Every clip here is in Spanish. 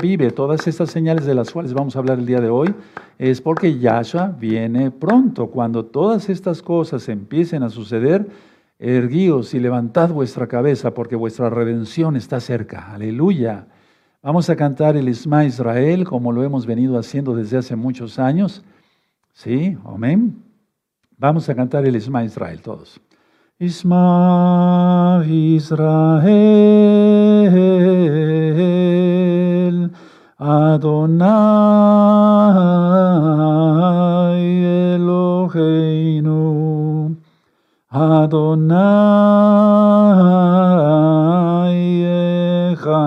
vive. Todas estas señales de las cuales vamos a hablar el día de hoy es porque Yahshua viene pronto. Cuando todas estas cosas empiecen a suceder, erguíos y levantad vuestra cabeza porque vuestra redención está cerca. Aleluya. Vamos a cantar el Isma Israel como lo hemos venido haciendo desde hace muchos años. ¿Sí? Amén. Vamos a cantar el Isma Israel todos. Isma Israel Adonai Eloheinu. Adonai Echad.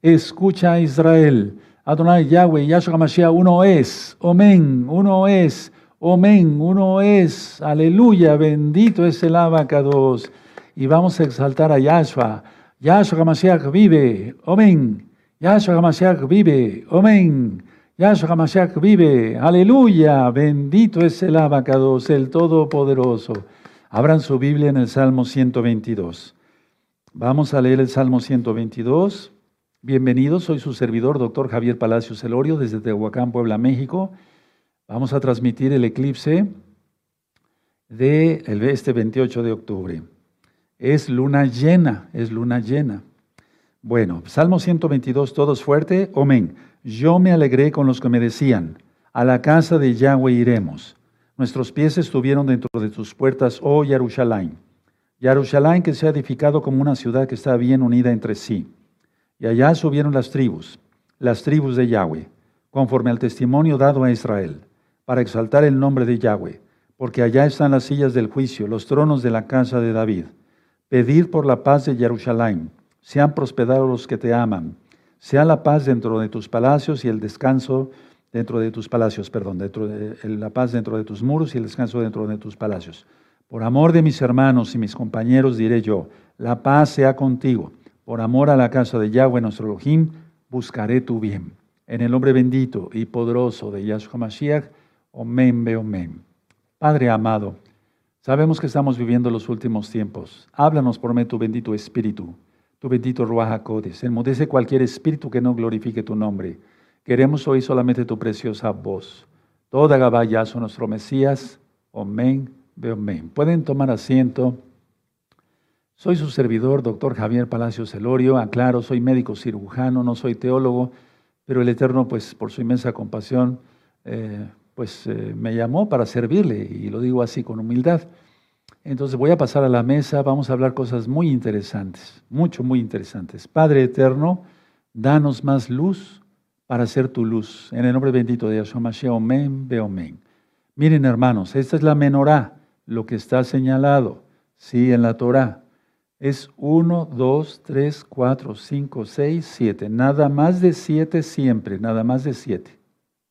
Escucha Israel. Adonai Yahweh, Yahshua Mashiach, uno es, Omen, uno es, Omen, uno es, aleluya, bendito es el abacados. Y vamos a exaltar a Yahshua. Yahshua Mashiach vive, Omen. Yahshua Mashiach vive, Omen. Yahshua Mashiach vive, aleluya, bendito es el abacados, el Todopoderoso. Abran su Biblia en el Salmo 122. Vamos a leer el Salmo 122. Bienvenidos, soy su servidor, doctor Javier Palacios Celorio, desde Tehuacán, Puebla, México. Vamos a transmitir el eclipse de este 28 de octubre. Es luna llena, es luna llena. Bueno, Salmo 122, todos fuerte, amén. Yo me alegré con los que me decían, a la casa de Yahweh iremos. Nuestros pies estuvieron dentro de tus puertas, oh Yarushalayim. Yarushalayim que se ha edificado como una ciudad que está bien unida entre sí. Y allá subieron las tribus, las tribus de Yahweh, conforme al testimonio dado a Israel, para exaltar el nombre de Yahweh, porque allá están las sillas del juicio, los tronos de la casa de David. Pedid por la paz de Jerusalén, sean prosperados los que te aman, sea la paz dentro de tus palacios y el descanso dentro de tus palacios, perdón, dentro de, la paz dentro de tus muros y el descanso dentro de tus palacios. Por amor de mis hermanos y mis compañeros diré yo, la paz sea contigo. Por amor a la casa de Yahweh nuestro Elohim, buscaré tu bien. En el nombre bendito y poderoso de Yahshua Mashiach, Omen, Omen. Padre amado, sabemos que estamos viviendo los últimos tiempos. Háblanos por medio tu bendito Espíritu, tu bendito Ruach. Enmudece cualquier espíritu que no glorifique tu nombre. Queremos oír solamente tu preciosa voz. Toda Gabayazo, nuestro Mesías. Omen, Omen. Pueden tomar asiento. Soy su servidor, doctor Javier Palacios Celorio. Aclaro, soy médico cirujano, no soy teólogo, pero el Eterno, pues por su inmensa compasión, eh, pues eh, me llamó para servirle y lo digo así con humildad. Entonces voy a pasar a la mesa, vamos a hablar cosas muy interesantes, mucho, muy interesantes. Padre Eterno, danos más luz para ser tu luz. En el nombre bendito de Yahshua Mashiach, Omen, Beomen. Miren hermanos, esta es la menorá, lo que está señalado, sí, en la Torah es 1, 2, 3, 4, 5, 6, 7. Nada más de 7 siempre, nada más de 7.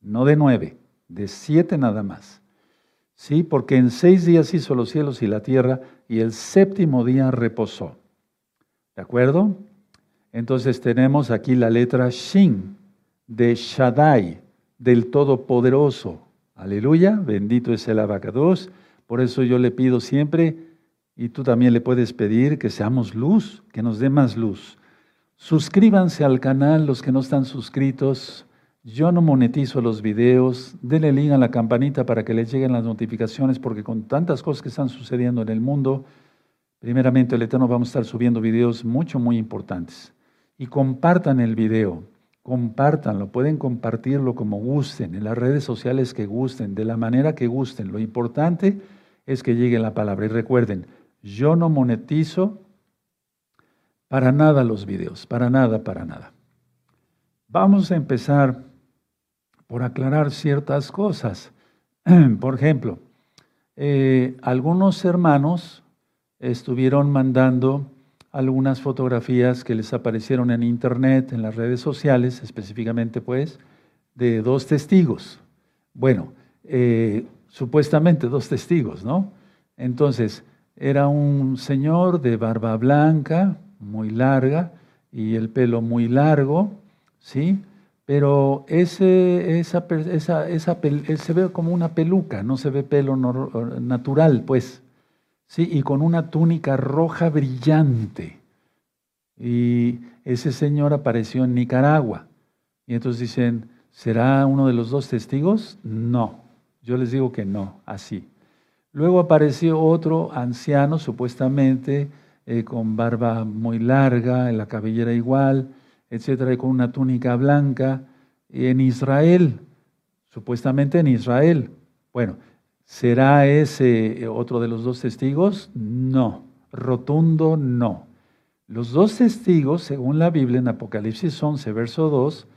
No de 9, de 7 nada más. Sí, porque en seis días hizo los cielos y la tierra y el séptimo día reposó. ¿De acuerdo? Entonces tenemos aquí la letra Shin de Shaddai, del Todopoderoso. Aleluya, bendito es el abacados. Por eso yo le pido siempre y tú también le puedes pedir que seamos luz, que nos dé más luz. Suscríbanse al canal los que no están suscritos. Yo no monetizo los videos. Denle link a la campanita para que les lleguen las notificaciones porque con tantas cosas que están sucediendo en el mundo, primeramente el Eterno vamos a estar subiendo videos mucho, muy importantes. Y compartan el video, compártanlo, pueden compartirlo como gusten, en las redes sociales que gusten, de la manera que gusten. Lo importante es que llegue la palabra. Y recuerden, yo no monetizo para nada los videos, para nada, para nada. Vamos a empezar por aclarar ciertas cosas. Por ejemplo, eh, algunos hermanos estuvieron mandando algunas fotografías que les aparecieron en internet, en las redes sociales, específicamente pues, de dos testigos. Bueno, eh, supuestamente dos testigos, ¿no? Entonces, era un señor de barba blanca, muy larga, y el pelo muy largo, ¿sí? Pero ese, esa, esa, esa se ve como una peluca, no se ve pelo natural, pues. Sí, y con una túnica roja brillante. Y ese señor apareció en Nicaragua. Y entonces dicen, ¿será uno de los dos testigos? No, yo les digo que no, así. Luego apareció otro anciano, supuestamente, eh, con barba muy larga, en la cabellera igual, etcétera, y con una túnica blanca, en Israel, supuestamente en Israel. Bueno, ¿será ese otro de los dos testigos? No, rotundo no. Los dos testigos, según la Biblia en Apocalipsis 11, verso 2,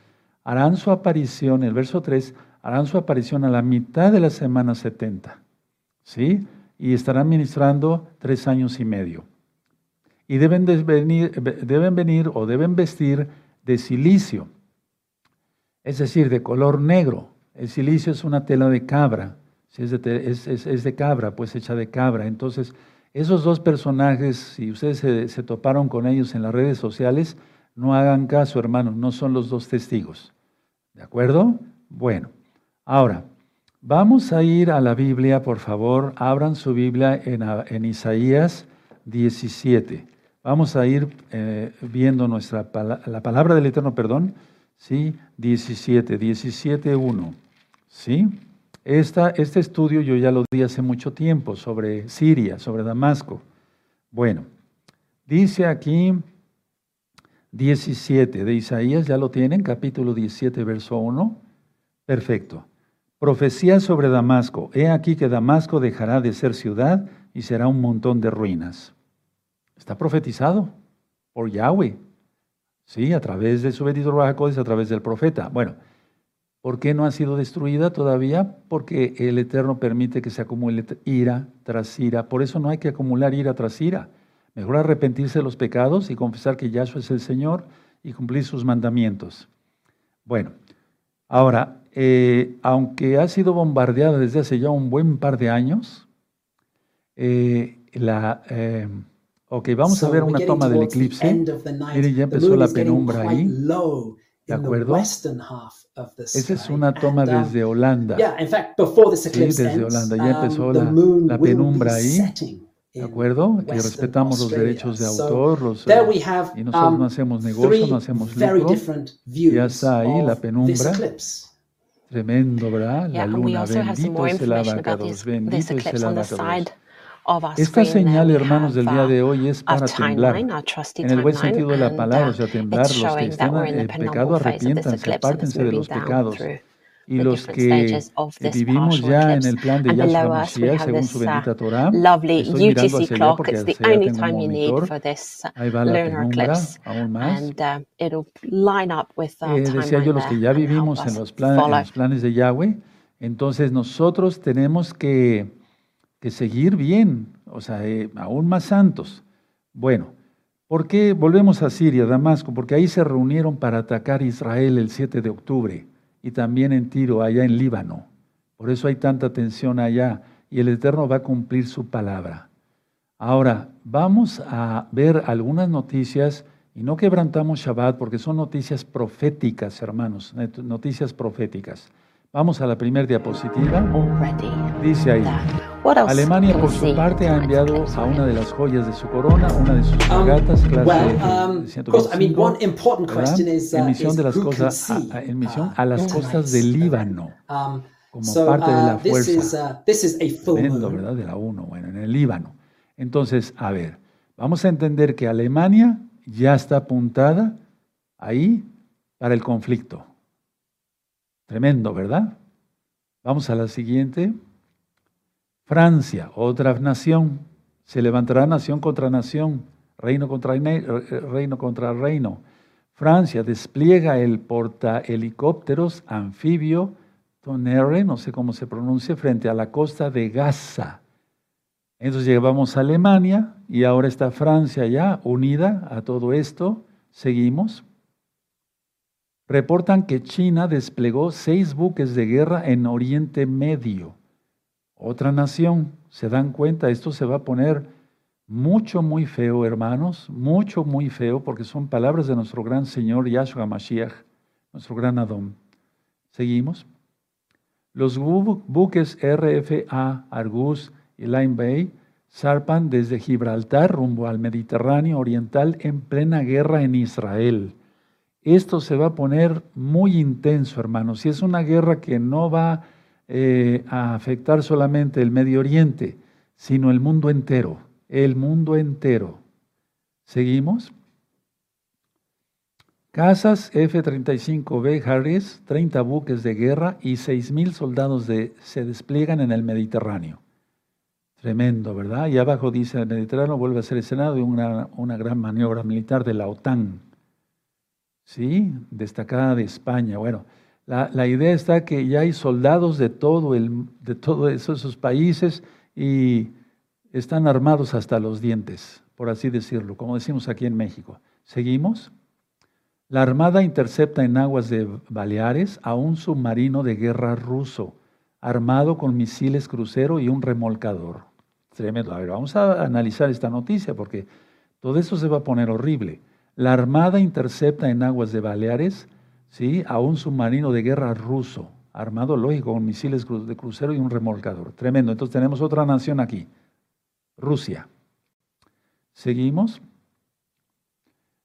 harán su aparición, el verso 3, harán su aparición a la mitad de la semana 70. ¿Sí? Y estarán ministrando tres años y medio. Y deben, venir, deben venir o deben vestir de silicio, es decir, de color negro. El silicio es una tela de cabra, es de, es de cabra, pues hecha de cabra. Entonces, esos dos personajes, si ustedes se, toparon con ellos en las redes sociales, no hagan caso, hermanos, no son los dos testigos. ¿De acuerdo? Bueno, ahora, vamos a ir a la Biblia, por favor, abran su Biblia en, Isaías 17. Vamos a ir eh, viendo nuestra la palabra del Eterno, perdón, ¿sí? 17, 17, 1, ¿sí? este estudio yo ya lo di hace mucho tiempo sobre Siria, sobre Damasco. Bueno, dice aquí 17 de Isaías, ya lo tienen, capítulo 17, verso 1. Perfecto. Profecía sobre Damasco. He aquí que Damasco dejará de ser ciudad y será un montón de ruinas. Está profetizado por Yahweh. Sí, a través de su bendito Rajacodes, a través del profeta. Bueno, ¿Por qué no ha sido destruida todavía? Porque el Eterno permite que se acumule ira tras ira. Por eso no hay que acumular ira tras ira. Mejor arrepentirse de los pecados y confesar que Yahshua es el Señor y cumplir sus mandamientos. Bueno, ahora, eh, aunque ha sido bombardeada desde hace ya un buen par de años, eh, la, eh, ok, vamos a ver una toma del eclipse. Miren, ya empezó la penumbra ahí. ¿De acuerdo? Esa es una toma desde Holanda. Sí, desde Holanda. Ya empezó um, la, penumbra ahí. ¿De acuerdo? Que respetamos los derechos de autor los, y nosotros no um, hacemos negocio, no hacemos lucro. Ya está ahí la penumbra. Tremendo, ¿verdad? La luna, bendito es el abacados, bendito es el abacados. Esta señal, hermanos, del día de hoy es para temblar, en el buen sentido de la palabra, o sea, uh, temblar. Los que están en el pecado, arrepiéntanse, apártense de los pecados. Y los que vivimos ya en el plan de Yahshua Mashiach, según su bendita uh, Torah, estoy mirando hacia allá porque hacia allá tengo un monitor. Ahí va la penumbra, aún más. Uh, eh, decía yo, los que ya vivimos en los, planes, en los planes de Yahweh, entonces nosotros tenemos que que seguir bien, o sea, eh, aún más santos. Bueno, ¿por qué volvemos a Siria, Damasco? Porque ahí se reunieron para atacar Israel el 7 de octubre y también en Tiro, allá en Líbano. Por eso hay tanta tensión allá y el Eterno va a cumplir su palabra. Ahora, vamos a ver algunas noticias y no quebrantamos Shabbat porque son noticias proféticas, hermanos, noticias proféticas. Vamos a la primera diapositiva. Dice ahí, Alemania por su parte ha enviado a una de las joyas de su corona, una de sus um, fragatas clase um, 125, en misión de las cosas, a, en misión a las costas del Líbano, um, como parte de la uh, fuerza. Tremendo, ¿verdad? De la 1, bueno, en el Líbano. Entonces, a ver, vamos a entender que Alemania ya está apuntada ahí para el conflicto. Tremendo, ¿verdad? Vamos a la siguiente. Francia, otra nación. Se levantará nación contra nación, reino contra reino. Contra reino. Francia despliega el portahelicópteros anfibio Tonnerre, no sé cómo se pronuncia, frente a la costa de Gaza. Entonces llegamos a Alemania y ahora está Francia ya unida a todo esto. Seguimos. Reportan que China desplegó seis buques de guerra en Oriente Medio. Otra nación, se dan cuenta, esto se va a poner mucho, muy feo, hermanos, mucho, muy feo, porque son palabras de nuestro gran Señor Yahshua Mashiach, nuestro gran Adón. Seguimos. Los buques RFA, Argus y Line Bay zarpan desde Gibraltar rumbo al Mediterráneo Oriental en plena guerra en Israel. Esto se va a poner muy intenso, hermanos, y es una guerra que no va eh, a afectar solamente el Medio Oriente, sino el mundo entero, el mundo entero. ¿Seguimos? Casas F-35B Harris, 30 buques de guerra y 6.000 soldados se despliegan en el Mediterráneo. Tremendo, ¿verdad? Y abajo dice, el Mediterráneo vuelve a ser escenario de una, una gran maniobra militar de la OTAN. ¿Sí? Destacada de España. Bueno, la, idea está que ya hay soldados de todo el, de todos esos países y están armados hasta los dientes, por así decirlo, como decimos aquí en México. ¿Seguimos? La Armada intercepta en aguas de Baleares a un submarino de guerra ruso, armado con misiles crucero y un remolcador. Tremendo. A ver, vamos a analizar esta noticia porque todo eso se va a poner horrible. La Armada intercepta en aguas de Baleares ¿sí? a un submarino de guerra ruso, armado, lógico, con misiles de crucero y un remolcador. Tremendo. Entonces tenemos otra nación aquí, Rusia. Seguimos.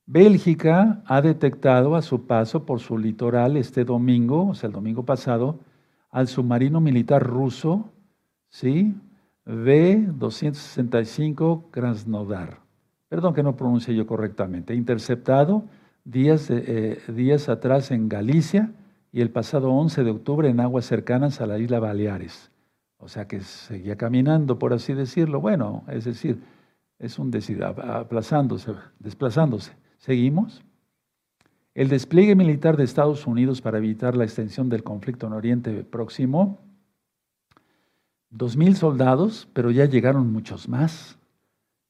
Bélgica ha detectado a su paso por su litoral este domingo, o sea, el domingo pasado, al submarino militar ruso, ¿sí? B-265 Krasnodar. Perdón que no pronuncie yo correctamente. Interceptado días, eh, días atrás en Galicia y el pasado 11 de octubre en aguas cercanas a la isla Baleares. O sea que seguía caminando, por así decirlo. Bueno, es decir, es un decir, aplazándose, desplazándose. ¿Seguimos? El despliegue militar de Estados Unidos para evitar la extensión del conflicto en Oriente Próximo, dos mil soldados, pero ya llegaron muchos más,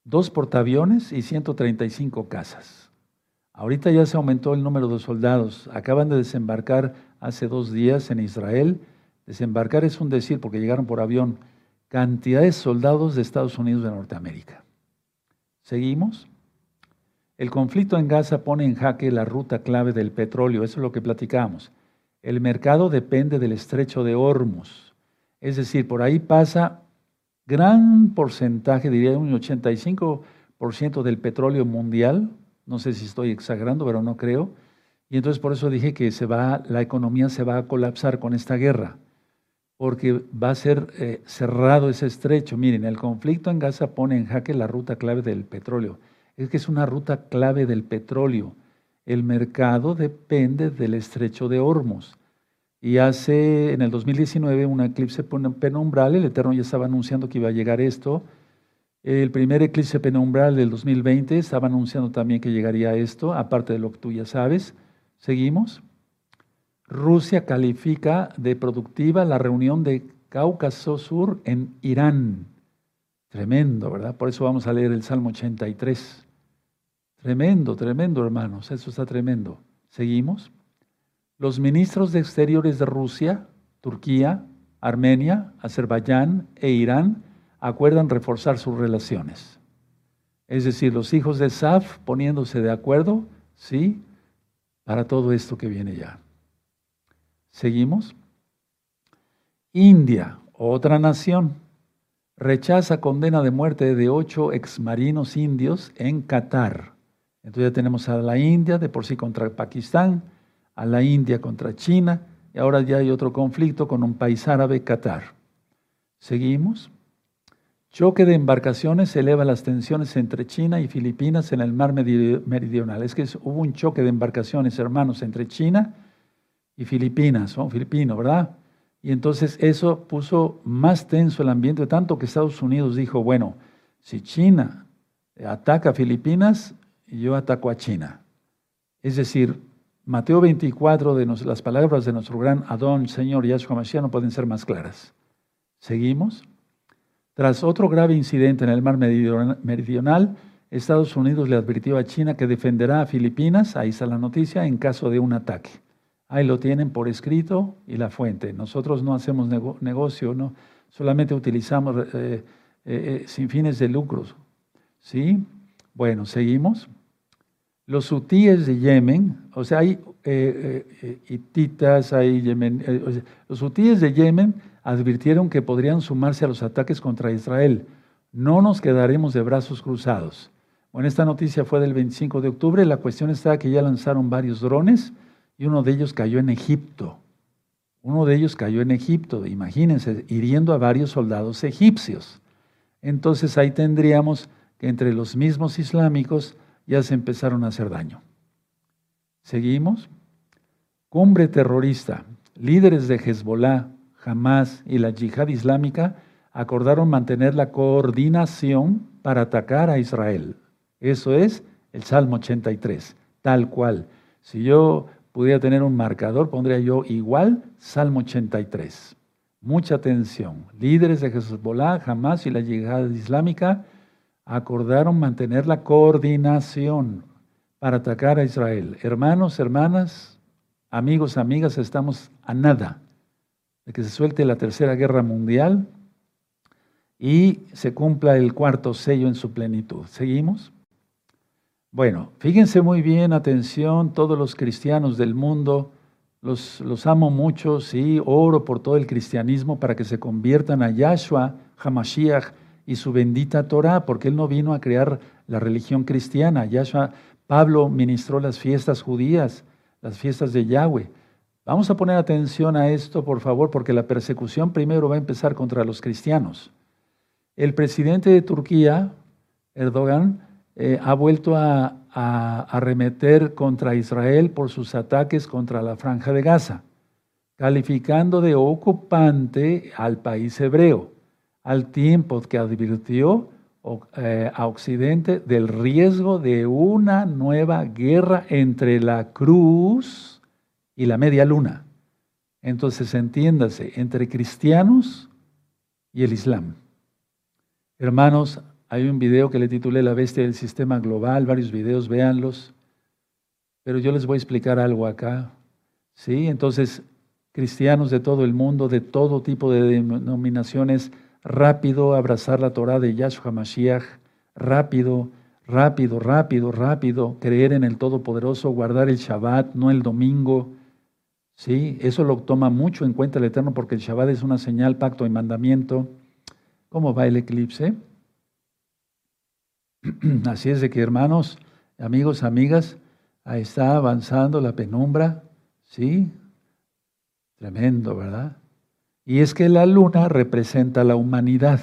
dos portaaviones y 135 casas. Ahorita ya se aumentó el número de soldados. Acaban de desembarcar hace dos días en Israel. Desembarcar es un decir porque llegaron por avión cantidad de soldados de Estados Unidos de Norteamérica. ¿Seguimos? El conflicto en Gaza pone en jaque la ruta clave del petróleo, eso es lo que platicamos. El mercado depende del estrecho de Hormuz, es decir, por ahí pasa gran porcentaje, diría un 85% del petróleo mundial, no sé si estoy exagerando, pero no creo, y entonces por eso dije que se va, la economía se va a colapsar con esta guerra, porque va a ser eh, cerrado ese estrecho. Miren, el conflicto en Gaza pone en jaque la ruta clave del petróleo es que es una ruta clave del petróleo. El mercado depende del estrecho de Hormuz. Y hace, en el 2019, un eclipse penumbral, el Eterno ya estaba anunciando que iba a llegar esto. El primer eclipse penumbral del 2020 estaba anunciando también que llegaría esto, aparte de lo que tú ya sabes. Seguimos. Rusia califica de productiva la reunión de Cáucaso Sur en Irán. Tremendo, ¿verdad? Por eso vamos a leer el Salmo 83. Tremendo, tremendo, hermanos. Eso está tremendo. Seguimos. Los ministros de Exteriores de Rusia, Turquía, Armenia, Azerbaiyán e Irán acuerdan reforzar sus relaciones. Es decir, los hijos de Saf poniéndose de acuerdo, ¿sí? Para todo esto que viene ya. Seguimos. India, otra nación rechaza condena de muerte de ocho exmarinos indios en Qatar. Entonces ya tenemos a la India de por sí contra Pakistán, a la India contra China, y ahora ya hay otro conflicto con un país árabe, Qatar. Seguimos. Choque de embarcaciones eleva las tensiones entre China y Filipinas en el mar meridional. Es que hubo un choque de embarcaciones, hermanos, entre China y Filipinas, son filipinos, ¿verdad? Y entonces eso puso más tenso el ambiente, tanto que Estados Unidos dijo, bueno, si China ataca a Filipinas, yo ataco a China. Es decir, Mateo 24, de las palabras de nuestro gran Adón, Señor Yahshua Mashiach, no pueden ser más claras. ¿Seguimos? Tras otro grave incidente en el mar meridional, Estados Unidos le advirtió a China que defenderá a Filipinas, ahí está la noticia, en caso de un ataque. Ahí lo tienen por escrito y la fuente. Nosotros no hacemos negocio, no, solamente utilizamos eh, eh, eh, sin fines de lucros. ¿Sí? Bueno, seguimos. Los hutíes de Yemen, o sea, hay hititas, hay Yemen, los hutíes de Yemen advirtieron que podrían sumarse a los ataques contra Israel. No nos quedaremos de brazos cruzados. Bueno, esta noticia fue del 25 de octubre. La cuestión está que ya lanzaron varios drones y uno de ellos cayó en Egipto. Uno de ellos cayó en Egipto, imagínense, hiriendo a varios soldados egipcios. Entonces ahí tendríamos que entre los mismos islámicos ya se empezaron a hacer daño. Seguimos. Cumbre terrorista. Líderes de Hezbollah, Hamas y la yihad islámica acordaron mantener la coordinación para atacar a Israel. Eso es el Salmo 83, tal cual. Si yo pudiera tener un marcador, pondría yo igual Salmo 83. Mucha atención. Líderes de Hezbollah, Hamas y la yihad islámica acordaron mantener la coordinación para atacar a Israel. Hermanos, hermanas, amigos, amigas, estamos a nada que se suelte la tercera guerra mundial y se cumpla el cuarto sello en su plenitud. ¿Seguimos? Bueno, fíjense muy bien, atención, todos los cristianos del mundo, los, los amo mucho, sí, oro por todo el cristianismo para que se conviertan a Yahshua, Hamashiach y su bendita Torah, porque él no vino a crear la religión cristiana. Yahshua, Pablo ministró las fiestas judías, las fiestas de Yahweh. Vamos a poner atención a esto, por favor, porque la persecución primero va a empezar contra los cristianos. El presidente de Turquía, Erdogan, eh, ha vuelto a, arremeter contra Israel por sus ataques contra la franja de Gaza, calificando de ocupante al país hebreo, al tiempo que advirtió eh, a Occidente del riesgo de una nueva guerra entre la cruz y la media luna. Entonces, entiéndase, entre cristianos y el Islam. Hermanos, hay un video que le titulé La bestia del sistema global, varios videos, véanlos. Pero yo les voy a explicar algo acá. ¿Sí? Entonces, cristianos de todo el mundo, de todo tipo de denominaciones, rápido abrazar la Torah de Yahshua Mashiach, rápido, rápido, rápido, rápido, creer en el Todopoderoso, guardar el Shabbat, no el domingo. ¿Sí? Eso lo toma mucho en cuenta el Eterno porque el Shabbat es una señal, pacto y mandamiento. ¿Cómo va el eclipse? Así es de que, hermanos, amigos, amigas, ahí está avanzando la penumbra, ¿sí? Tremendo, ¿verdad? Y es que la luna representa la humanidad.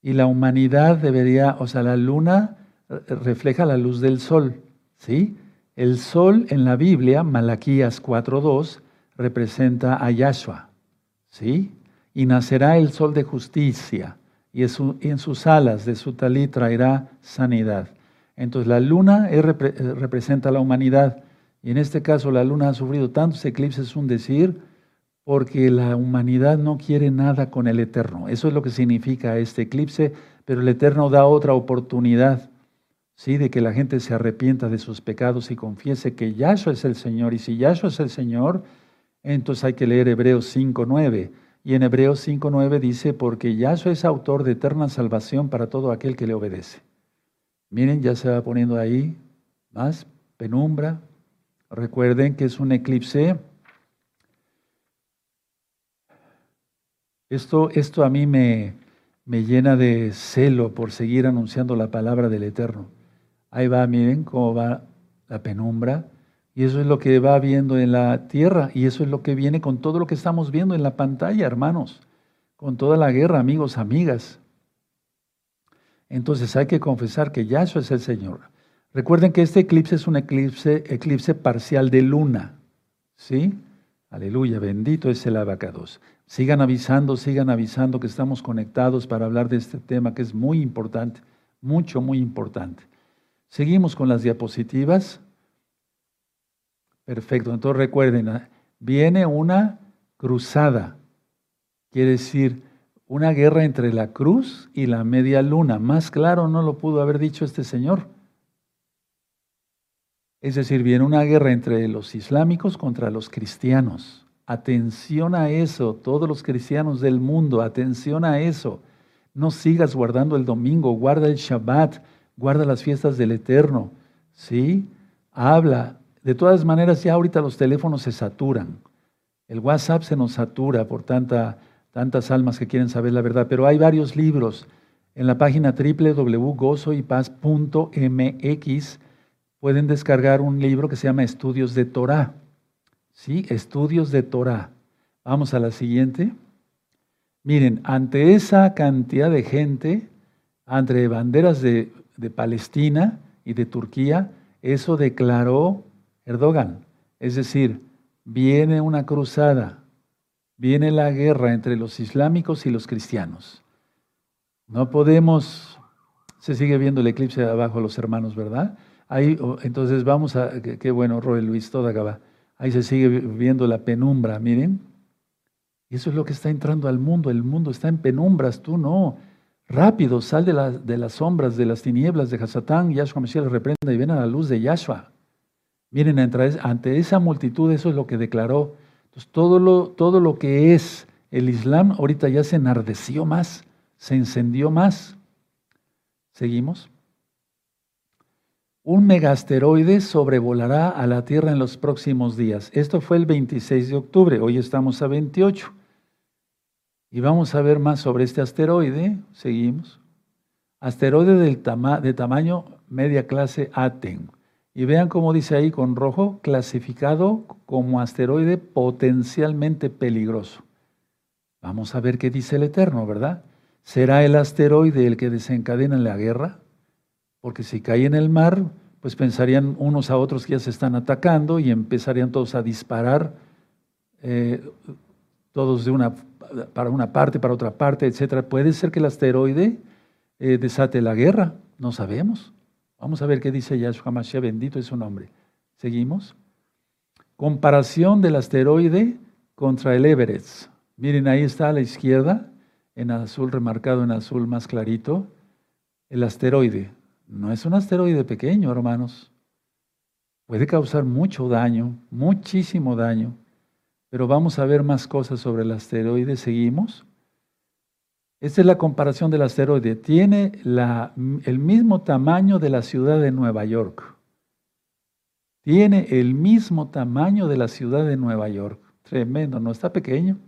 Y la humanidad debería, o sea, la luna refleja la luz del sol, ¿sí? El sol en la Biblia, Malaquías 4.2, representa a Yahshua, ¿sí? Y nacerá el sol de justicia y en sus alas de su talí traerá sanidad. Entonces la luna eh, representa a la humanidad y en este caso la luna ha sufrido tantos eclipses, es un decir, porque la humanidad no quiere nada con el Eterno. Eso es lo que significa este eclipse, pero el Eterno da otra oportunidad, ¿sí? de que la gente se arrepienta de sus pecados y confiese que Yahshua es el Señor. Y si Yahshua es el Señor, entonces hay que leer Hebreos 5.9 y en Hebreos 5.9 dice, porque Yahshua es autor de eterna salvación para todo aquel que le obedece. Miren, ya se va poniendo ahí más penumbra. Recuerden que es un eclipse. Esto, esto a mí me, me llena de celo por seguir anunciando la palabra del Eterno. Ahí va, miren cómo va la penumbra. Y eso es lo que va viendo en la tierra y eso es lo que viene con todo lo que estamos viendo en la pantalla, hermanos, con toda la guerra, amigos, amigas. Entonces hay que confesar que Yahshua es el Señor. Recuerden que este eclipse es un eclipse, eclipse parcial de luna. ¿Sí? Aleluya, bendito es el abacados. Sigan avisando, sigan avisando que estamos conectados para hablar de este tema que es muy importante, mucho, muy importante. Seguimos con las diapositivas. Perfecto, entonces recuerden, ¿ah? viene una cruzada, quiere decir una guerra entre la cruz y la media luna. Más claro no lo pudo haber dicho este señor. Es decir, viene una guerra entre los islámicos contra los cristianos. Atención a eso, todos los cristianos del mundo, atención a eso. No sigas guardando el domingo, guarda el Shabbat, guarda las fiestas del Eterno. ¿Sí? Habla, de todas maneras, ya ahorita los teléfonos se saturan. El WhatsApp se nos satura por tanta, tantas almas que quieren saber la verdad, pero hay varios libros. En la página www.gozoypaz.mx pueden descargar un libro que se llama Estudios de Torah. ¿Sí? Estudios de Torah. Vamos a la siguiente. Miren, ante esa cantidad de gente, entre banderas de, de Palestina y de Turquía, eso declaró Erdogan. Es decir, viene una cruzada, viene la guerra entre los islámicos y los cristianos. No podemos, se sigue viendo el eclipse de abajo los hermanos, ¿verdad? Ahí, entonces vamos a, qué, bueno, Roel Luis, toda acaba. Ahí se sigue viendo la penumbra, miren. Eso es lo que está entrando al mundo. El mundo está en penumbras, tú no. Rápido, sal de, las sombras, de las tinieblas de Hasatán, Yahshua Mashiach reprenda y ven a la luz de Yahshua. Miren, ante esa multitud eso es lo que declaró. Entonces, todo lo, todo lo que es el Islam ahorita ya se enardeció más, se encendió más. ¿Seguimos? Un megasteroide sobrevolará a la Tierra en los próximos días. Esto fue el 26 de octubre, hoy estamos a 28. Y vamos a ver más sobre este asteroide. Seguimos. Asteroide de tamaño media clase Aten. Y vean cómo dice ahí con rojo, clasificado como asteroide potencialmente peligroso. Vamos a ver qué dice el Eterno, ¿verdad? ¿Será el asteroide el que desencadena la guerra? Porque si cae en el mar, pues pensarían unos a otros que ya se están atacando y empezarían todos a disparar, eh, todos de una, para una parte, para otra parte, etc. Puede ser que el asteroide eh, desate la guerra, no sabemos. Vamos a ver qué dice Yahshua Mashiach, bendito es su nombre. Seguimos. Comparación del asteroide contra el Everest. Miren, ahí está a la izquierda, en azul remarcado en azul más clarito, el asteroide. No es un asteroide pequeño, hermanos. Puede causar mucho daño, muchísimo daño. Pero vamos a ver más cosas sobre el asteroide. Seguimos. Esta es la comparación del asteroide. Tiene el mismo tamaño de la ciudad de Nueva York. Tiene el mismo tamaño de la ciudad de Nueva York. Tremendo, no está pequeño.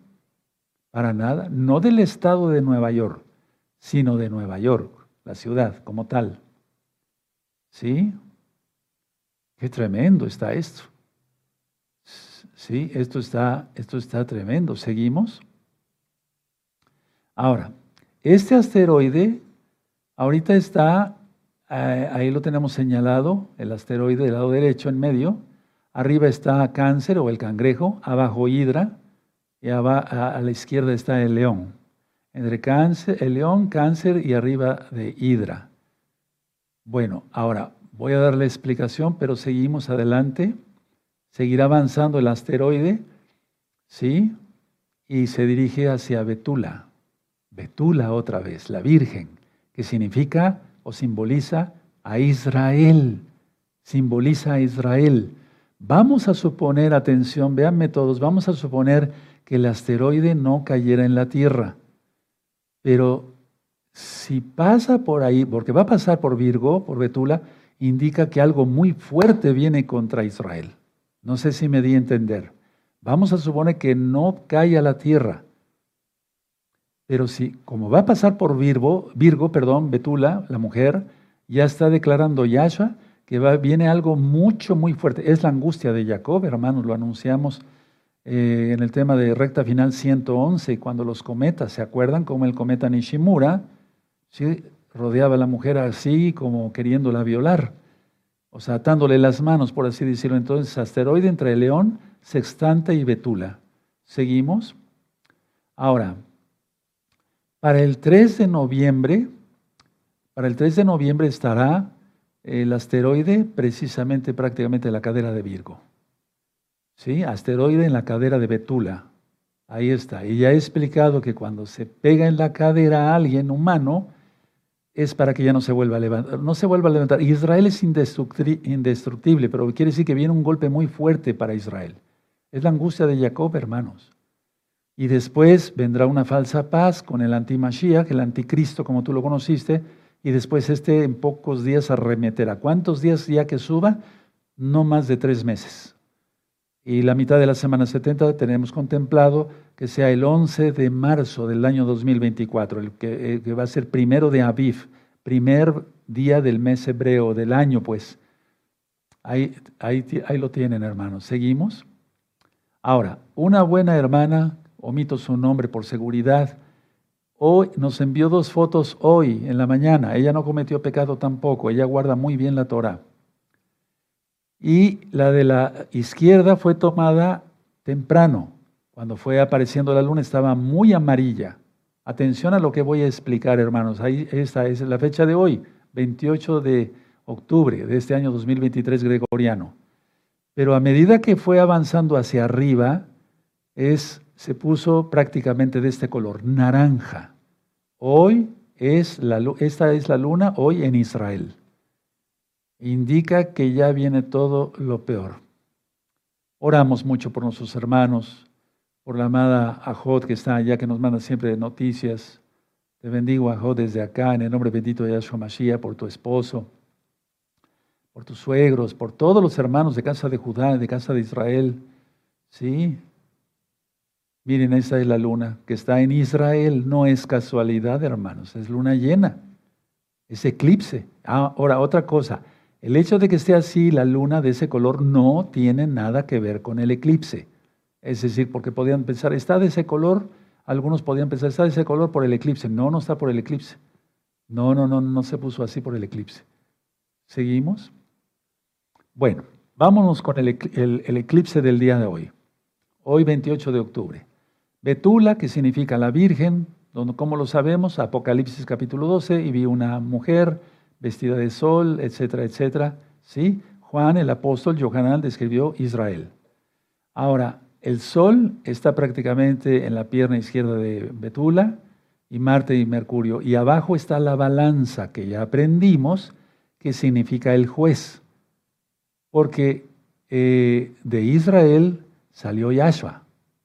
Para nada. No del estado de Nueva York, sino de Nueva York, la ciudad como tal. ¿Sí? Qué tremendo está esto. Sí, esto está, esto está tremendo. ¿Seguimos? Ahora, este asteroide ahorita está, eh, ahí lo tenemos señalado, el asteroide del lado derecho en medio. Arriba está cáncer o el cangrejo, abajo hidra y a, la izquierda está el león. Entre cáncer, el león, cáncer y arriba de hidra. Bueno, ahora voy a dar la explicación, pero seguimos adelante. Seguirá avanzando el asteroide, ¿sí? Y se dirige hacia Betula. Betula otra vez, la Virgen, que significa o simboliza a Israel, simboliza a Israel. Vamos a suponer, atención, véanme todos, vamos a suponer que el asteroide no cayera en la Tierra. Pero si pasa por ahí, porque va a pasar por Virgo, por Betula, indica que algo muy fuerte viene contra Israel. No sé si me di a entender. Vamos a suponer que no cae a la Tierra, pero si, como va a pasar por Virgo, Virgo, perdón, Betula, la mujer, ya está declarando Yahshua que viene algo mucho, muy fuerte. Es la angustia de Jacob, hermanos, lo anunciamos eh, en el tema de recta final 111, cuando los cometas, ¿se acuerdan? Como el cometa Nishimura, ¿sí? rodeaba a la mujer así como queriéndola violar, o sea, atándole las manos, por así decirlo. Entonces, asteroide entre León, Sextante y Betula. Seguimos. Ahora, para el 3 de noviembre, para el 3 de noviembre estará el asteroide precisamente prácticamente en la cadera de Virgo. ¿Sí? Asteroide en la cadera de Betula. Ahí está. Y ya he explicado que cuando se pega en la cadera a alguien humano, es para que ya no se vuelva a levantar. No se vuelva a levantar. Israel es indestructible, pero quiere decir que viene un golpe muy fuerte para Israel. Es la angustia de Jacob, hermanos. Y después vendrá una falsa paz con el antimashiach, el anticristo como tú lo conociste, y después este en pocos días arremeterá. ¿Cuántos días ya que suba? No más de tres meses. Y la mitad de la semana 70 tenemos contemplado que sea el 11 de marzo del año 2024, el que, eh, que va a ser primero de Aviv, primer día del mes hebreo del año, pues. Ahí, ahí, ahí lo tienen, hermanos. Seguimos. Ahora, una buena hermana, omito su nombre por seguridad, hoy nos envió dos fotos hoy en la mañana. Ella no cometió pecado tampoco, ella guarda muy bien la Torah. Y la de la izquierda fue tomada temprano, cuando fue apareciendo la luna estaba muy amarilla. Atención a lo que voy a explicar, hermanos. Ahí esta es la fecha de hoy, 28 de octubre de este año 2023 gregoriano. Pero a medida que fue avanzando hacia arriba, es, se puso prácticamente de este color, naranja. Hoy es la, esta es la luna, hoy en Israel. Indica que ya viene todo lo peor. Oramos mucho por nuestros hermanos, por la amada Ajot que está allá, que nos manda siempre noticias. Te bendigo, Ajot, desde acá, en el nombre bendito de Yahshua Mashiach, por tu esposo por tus suegros, por todos los hermanos de casa de Judá, de casa de Israel. Sí. Miren, esa es la luna que está en Israel. No es casualidad, hermanos, es luna llena. Es eclipse. Ah, ahora, otra cosa. El hecho de que esté así la luna de ese color no tiene nada que ver con el eclipse. Es decir, porque podían pensar, está de ese color, algunos podían pensar, está de ese color por el eclipse. No, no está por el eclipse. No, no, no, no se puso así por el eclipse. ¿Seguimos? Bueno, vámonos con el, eclipse del día de hoy. Hoy 28 de octubre. Betula, que significa la Virgen, donde, como lo sabemos, Apocalipsis capítulo 12, y vi una mujer vestida de sol, etcétera, etcétera. ¿Sí? Juan, el apóstol, Johanán, describió Israel. Ahora, el sol está prácticamente en la pierna izquierda de Betula, y Marte y Mercurio. Y abajo está la balanza, que ya aprendimos, que significa el juez porque eh, de Israel salió Yahshua,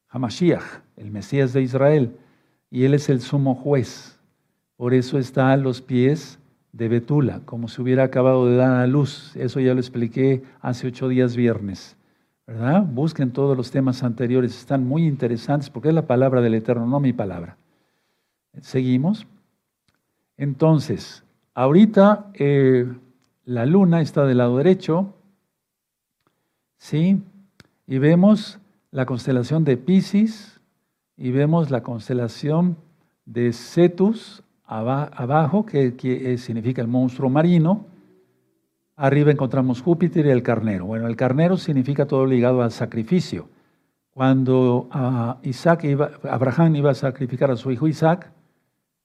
Hamashiach, el Mesías de Israel, y él es el sumo juez. Por eso está a los pies de Betula, como si hubiera acabado de dar a luz. Eso ya lo expliqué hace ocho días viernes. ¿Verdad? Busquen todos los temas anteriores, están muy interesantes porque es la palabra del Eterno, no mi palabra. Seguimos. Entonces, ahorita eh, la luna está del lado derecho, ¿sí? Y vemos la constelación de Pisces y vemos la constelación de Cetus abajo, que, eh, significa el monstruo marino. Arriba encontramos Júpiter y el carnero. Bueno, el carnero significa todo ligado al sacrificio. Cuando ah, Isaac iba, Abraham iba a sacrificar a su hijo Isaac,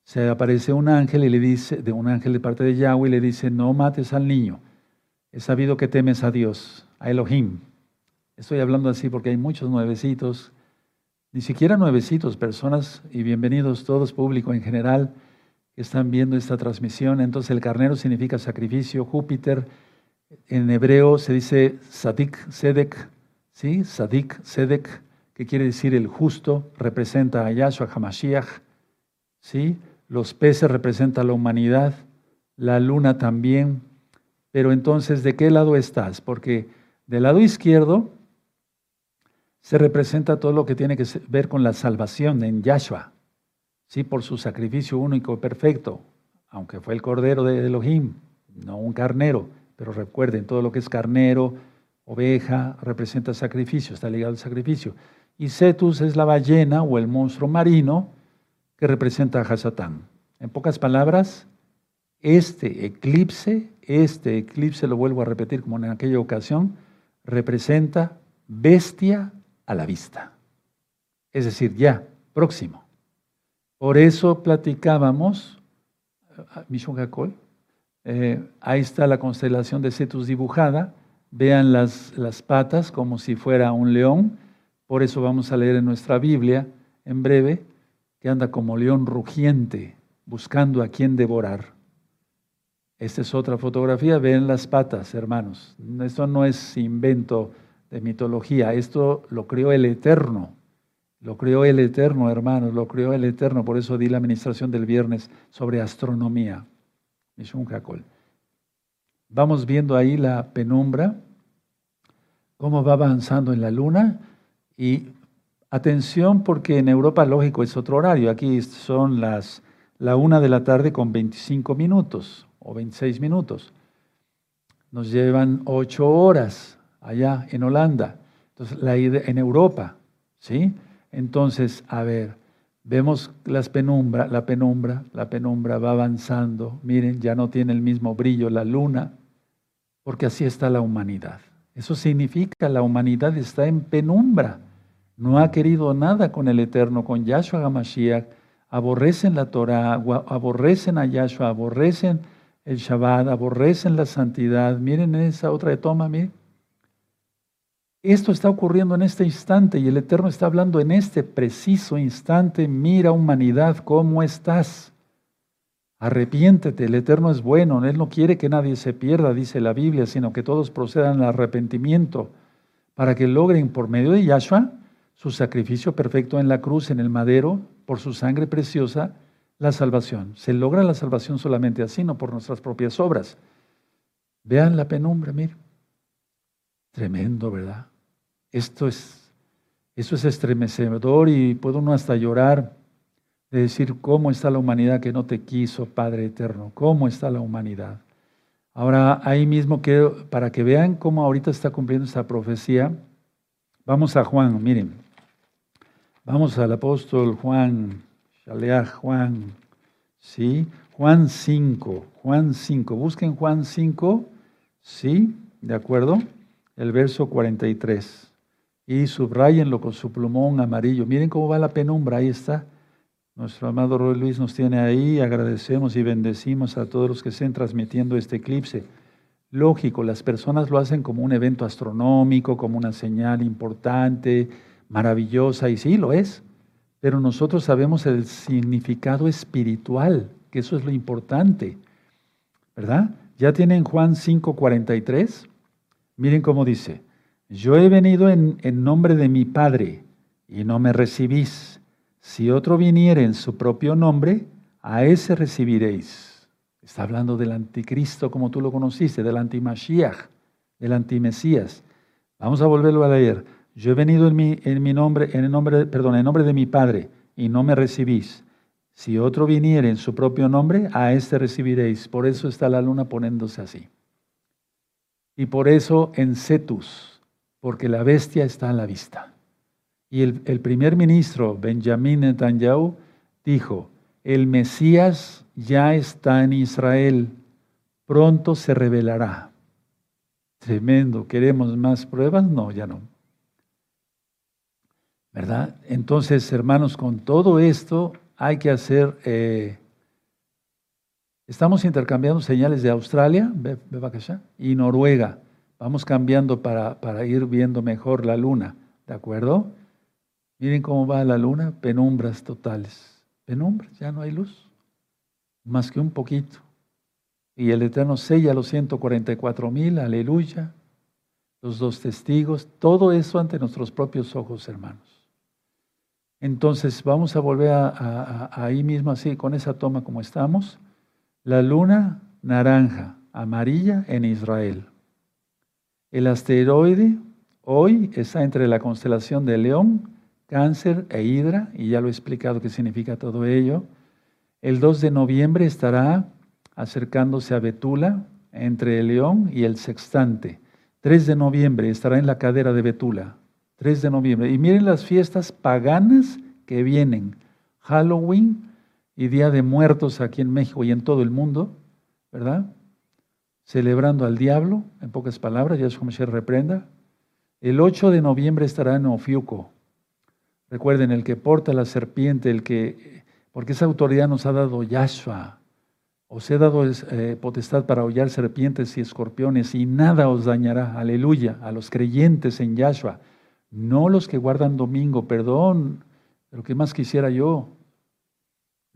se aparece un ángel y le dice, de un ángel de parte de Yahweh, y le dice, no mates al niño. He sabido que temes a Dios, a Elohim. Estoy hablando así porque hay muchos nuevecitos, ni siquiera nuevecitos, personas y bienvenidos todos, público en general, que están viendo esta transmisión. Entonces el carnero significa sacrificio, Júpiter, en hebreo se dice Sadik, Sedek, ¿sí? Sadik, Sedek, que quiere decir el justo, representa a Yahshua HaMashiach, ¿sí? Los peces representan a la humanidad, la luna también. Pero entonces, ¿de qué lado estás? Porque del lado izquierdo se representa todo lo que tiene que ver con la salvación en Yahshua, ¿sí? por su sacrificio único y perfecto, aunque fue el cordero de Elohim, no un carnero, pero recuerden, todo lo que es carnero, oveja, representa sacrificio, está ligado al sacrificio. Y Cetus es la ballena o el monstruo marino que representa a Hasatán. En pocas palabras, este eclipse, este eclipse, lo vuelvo a repetir como en aquella ocasión, representa bestia a la vista. Es decir, ya, próximo. Por eso platicábamos, Mishun eh, ahí está la constelación de Cetus dibujada, vean las, las patas como si fuera un león, por eso vamos a leer en nuestra Biblia en breve, que anda como león rugiente, buscando a quien devorar. Esta es otra fotografía, vean las patas, hermanos. Esto no es invento de mitología. Esto lo creó el Eterno. Lo creó el Eterno, hermanos, lo creó el Eterno. Por eso di la administración del viernes sobre astronomía. Vamos viendo ahí la penumbra. cómo va avanzando en la luna y atención porque en Europa, lógico, es otro horario. Aquí son las la una de la tarde con 25 minutos o 26 minutos. Nos llevan ocho horas allá en Holanda, entonces la en Europa, ¿sí? Entonces, a ver, vemos las penumbra, la penumbra, la penumbra va avanzando. Miren, ya no tiene el mismo brillo la luna, porque así está la humanidad. Eso significa la humanidad está en penumbra. No ha querido nada con el Eterno, con Yahshua HaMashiach. Aborrecen la Torah, aborrecen a Yahshua, aborrecen el Shabbat, aborrecen la santidad. Miren esa otra toma, miren. Esto está ocurriendo en este instante y el Eterno está hablando en este preciso instante. Mira humanidad, ¿cómo estás? Arrepiéntete, el Eterno es bueno, Él no quiere que nadie se pierda, dice la Biblia, sino que todos procedan al arrepentimiento para que logren por medio de Yahshua su sacrificio perfecto en la cruz, en el madero, por su sangre preciosa, la salvación. Se logra la salvación solamente así, no por nuestras propias obras. Vean la penumbra, miren. Tremendo, ¿verdad? Esto es, eso es estremecedor y puede uno hasta llorar de decir cómo está la humanidad que no te quiso, Padre eterno, cómo está la humanidad. Ahora, ahí mismo, para que vean cómo ahorita está cumpliendo esta profecía, vamos a Juan, miren, vamos al apóstol Juan, Shaleach Juan, ¿sí? Juan 5, Juan 5, busquen Juan 5, ¿sí? ¿De acuerdo? El verso 43. Y subrayenlo con su plumón amarillo. Miren cómo va la penumbra, ahí está. Nuestro amado Roy Luis nos tiene ahí. Agradecemos y bendecimos a todos los que estén transmitiendo este eclipse. Lógico, las personas lo hacen como un evento astronómico, como una señal importante, maravillosa, y sí, lo es. Pero nosotros sabemos el significado espiritual, que eso es lo importante. ¿Verdad? Ya tienen Juan 5:43. Miren cómo dice, yo he venido en, nombre de mi Padre y no me recibís. Si otro viniere en su propio nombre, a ese recibiréis. Está hablando del anticristo como tú lo conociste, del antimashiach, del antimesías. Vamos a volverlo a leer. Yo he venido en mi, en mi nombre, en el nombre, perdón, en nombre de mi Padre y no me recibís. Si otro viniere en su propio nombre, a este recibiréis. Por eso está la luna poniéndose así. Y por eso en Cetus, porque la bestia está a la vista. Y el, primer ministro, Benjamín Netanyahu, dijo, el Mesías ya está en Israel, pronto se revelará. Tremendo, ¿queremos más pruebas? No, ya no. ¿Verdad? Entonces, hermanos, con todo esto hay que hacer eh, Estamos intercambiando señales de Australia y Noruega. Vamos cambiando para, para, ir viendo mejor la luna, ¿de acuerdo? Miren cómo va la luna, penumbras totales. Penumbras, ya no hay luz, más que un poquito. Y el Eterno sella los 144 mil, aleluya, los dos testigos, todo eso ante nuestros propios ojos, hermanos. Entonces vamos a volver a ahí mismo así, con esa toma como estamos. La luna naranja, amarilla en Israel. El asteroide hoy está entre la constelación de León, Cáncer e Hidra, y ya lo he explicado qué significa todo ello. El 2 de noviembre estará acercándose a Betula, entre el León y el Sextante. 3 de noviembre estará en la cadera de Betula. 3 de noviembre. Y miren las fiestas paganas que vienen. Halloween, y Día de Muertos aquí en México y en todo el mundo, ¿verdad? Celebrando al diablo, en pocas palabras, ya como se reprenda. El 8 de noviembre estará en Ofiuco. Recuerden, el que porta la serpiente, el que, porque esa autoridad nos ha dado Yahshua. Os he dado eh, potestad para hollar serpientes y escorpiones y nada os dañará. Aleluya. A los creyentes en Yahshua. No los que guardan domingo, perdón. Pero ¿qué más quisiera yo?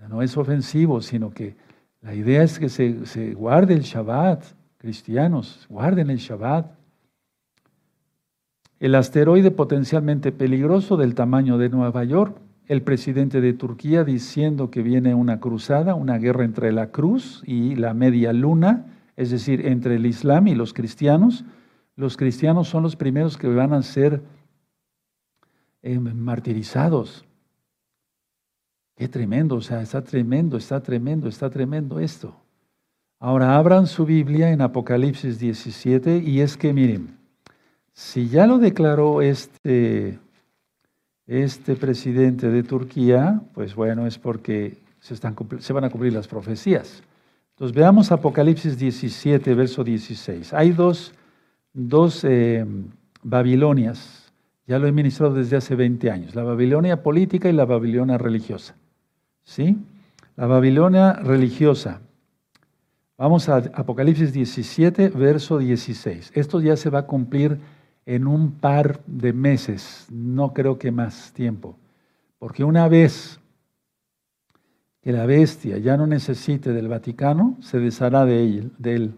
No es ofensivo, sino que la idea es que se, guarde el Shabbat. Cristianos, guarden el Shabbat. El asteroide potencialmente peligroso del tamaño de Nueva York, el presidente de Turquía diciendo que viene una cruzada, una guerra entre la cruz y la media luna, es decir, entre el Islam y los cristianos, los cristianos son los primeros que van a ser eh, martirizados. Qué tremendo, o sea, está tremendo, está tremendo, está tremendo esto. Ahora abran su Biblia en Apocalipsis 17 y es que miren, si ya lo declaró este, este presidente de Turquía, pues bueno, es porque se, van a cumplir las profecías. Entonces veamos Apocalipsis 17, verso 16. Hay dos, dos eh, Babilonias, ya lo he ministrado desde hace 20 años, la Babilonia política y la Babilonia religiosa. ¿Sí? La Babilonia religiosa. Vamos a Apocalipsis 17, verso 16. Esto ya se va a cumplir en un par de meses, no creo que más tiempo. Porque una vez que la bestia ya no necesite del Vaticano, se deshará de él. De él.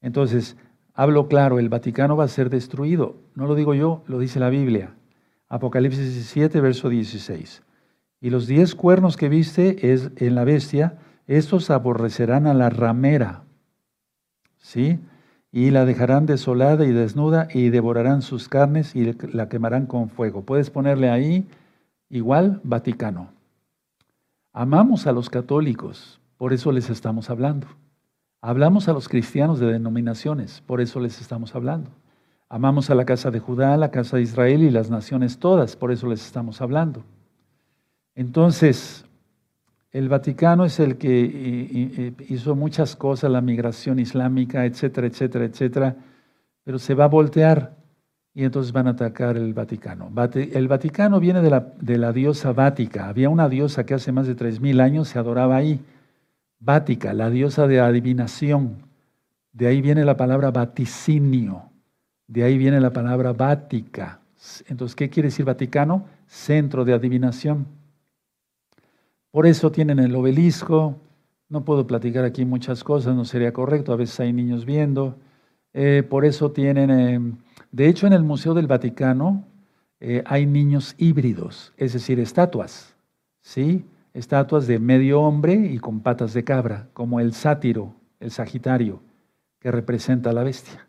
Entonces, hablo claro, el Vaticano va a ser destruido. No lo digo yo, lo dice la Biblia. Apocalipsis 17, verso 16. Y los diez cuernos que viste es en la bestia, estos aborrecerán a la ramera, ¿sí? Y la dejarán desolada y desnuda y devorarán sus carnes y la quemarán con fuego. Puedes ponerle ahí igual Vaticano. Amamos a los católicos, por eso les estamos hablando. Hablamos a los cristianos de denominaciones, por eso les estamos hablando. Amamos a la casa de Judá, la casa de Israel y las naciones todas, por eso les estamos hablando. Entonces, el Vaticano es el que hizo muchas cosas, la migración islámica, etcétera, etcétera, etcétera, pero se va a voltear y entonces van a atacar el Vaticano. El Vaticano viene de la, de la diosa Vática. Había una diosa que hace más de 3.000 años se adoraba ahí. Vática, la diosa de adivinación. De ahí viene la palabra vaticinio. De ahí viene la palabra Vática. Entonces, ¿qué quiere decir Vaticano? Centro de adivinación. Por eso tienen el obelisco. No puedo platicar aquí muchas cosas, no sería correcto. A veces hay niños viendo. Eh, por eso tienen, eh, de hecho en el Museo del Vaticano eh, hay niños híbridos, es decir, estatuas, ¿sí? Estatuas de medio hombre y con patas de cabra, como el sátiro, el sagitario, que representa a la bestia.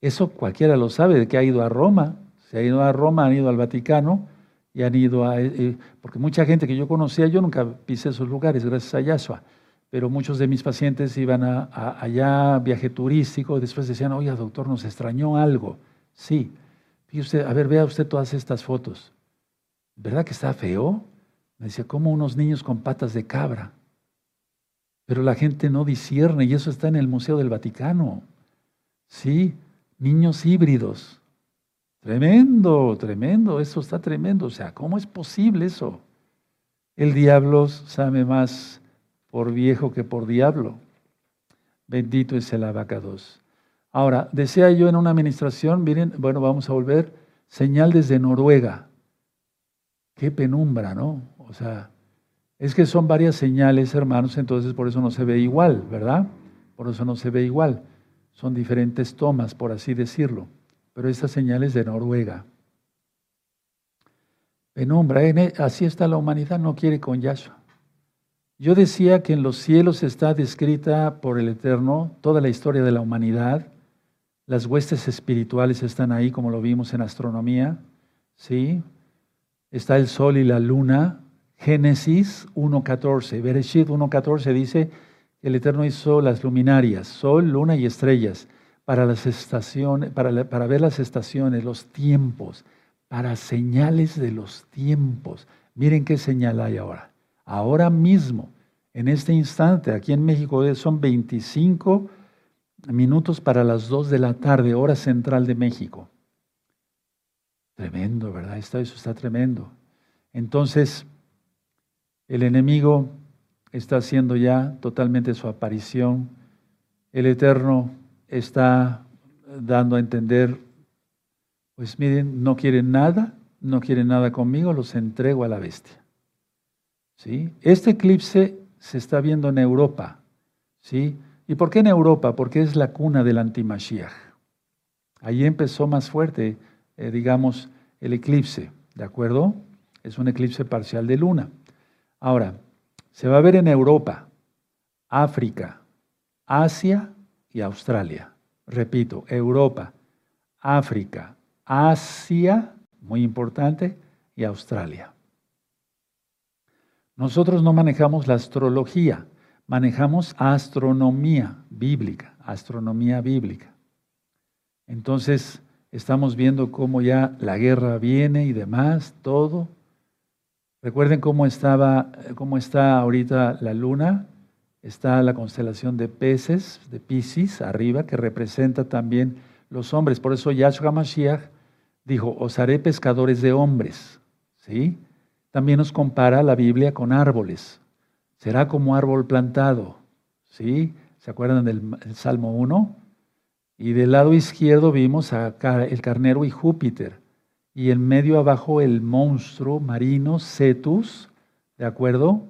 Eso cualquiera lo sabe, de que ha ido a Roma, se ha ido a Roma, han ido al Vaticano, y han ido a... Eh, eh, porque mucha gente que yo conocía, yo nunca pisé esos lugares, gracias a Yahshua, pero muchos de mis pacientes iban a, allá, viaje turístico, después decían, oye, doctor, nos extrañó algo. Sí. usted, a ver, vea usted todas estas fotos. ¿Verdad que está feo? Me decía, como unos niños con patas de cabra. Pero la gente no discierne y eso está en el Museo del Vaticano. Sí, niños híbridos. Tremendo, tremendo, eso está tremendo. O sea, ¿cómo es posible eso? El diablo sabe más por viejo que por diablo. Bendito es el abacados. Ahora, decía yo en una administración, miren, bueno, vamos a volver, señal desde Noruega. Qué penumbra, ¿no? O sea, es que son varias señales, hermanos, entonces por eso no se ve igual, ¿verdad? Por eso no se ve igual. Son diferentes tomas, por así decirlo pero esta señal es de Noruega. Penumbra, e, así está la humanidad, no quiere con Yahshua. Yo decía que en los cielos está descrita por el Eterno toda la historia de la humanidad. Las huestes espirituales están ahí, como lo vimos en astronomía. ¿sí? Está el sol y la luna. Génesis 1.14. Bereshit 1.14 dice que el Eterno hizo las luminarias, sol, luna y estrellas para las estaciones, para, para ver las estaciones, los tiempos, para señales de los tiempos. Miren qué señal hay ahora. Ahora mismo, en este instante, aquí en México son 25 minutos para las 2 de la tarde, hora central de México. Tremendo, ¿verdad? Eso está tremendo. Entonces, el enemigo está haciendo ya totalmente su aparición. El Eterno está dando a entender, pues miren, no quieren nada, no quieren nada conmigo, los entrego a la bestia. ¿Sí? Este eclipse se está viendo en Europa. ¿sí? ¿Y por qué en Europa? Porque es la cuna del antimashiach. Allí empezó más fuerte, eh, digamos, el eclipse, ¿de acuerdo? Es un eclipse parcial de luna. Ahora, se va a ver en Europa, África, Asia y Australia. Repito, Europa, África, Asia, muy importante, y Australia. Nosotros no manejamos la astrología, manejamos astronomía bíblica, astronomía bíblica. Entonces, estamos viendo cómo ya la guerra viene y demás, todo. Recuerden cómo estaba, cómo está ahorita la luna. Está la constelación de peces, de Pisces, arriba, que representa también los hombres. Por eso Yahshua Mashiach dijo, os haré pescadores de hombres. ¿Sí? También nos compara la Biblia con árboles. Será como árbol plantado. ¿Sí? ¿Se acuerdan del Salmo 1? Y del lado izquierdo vimos el carnero y Júpiter. Y en medio abajo el monstruo marino, Cetus. ¿De acuerdo?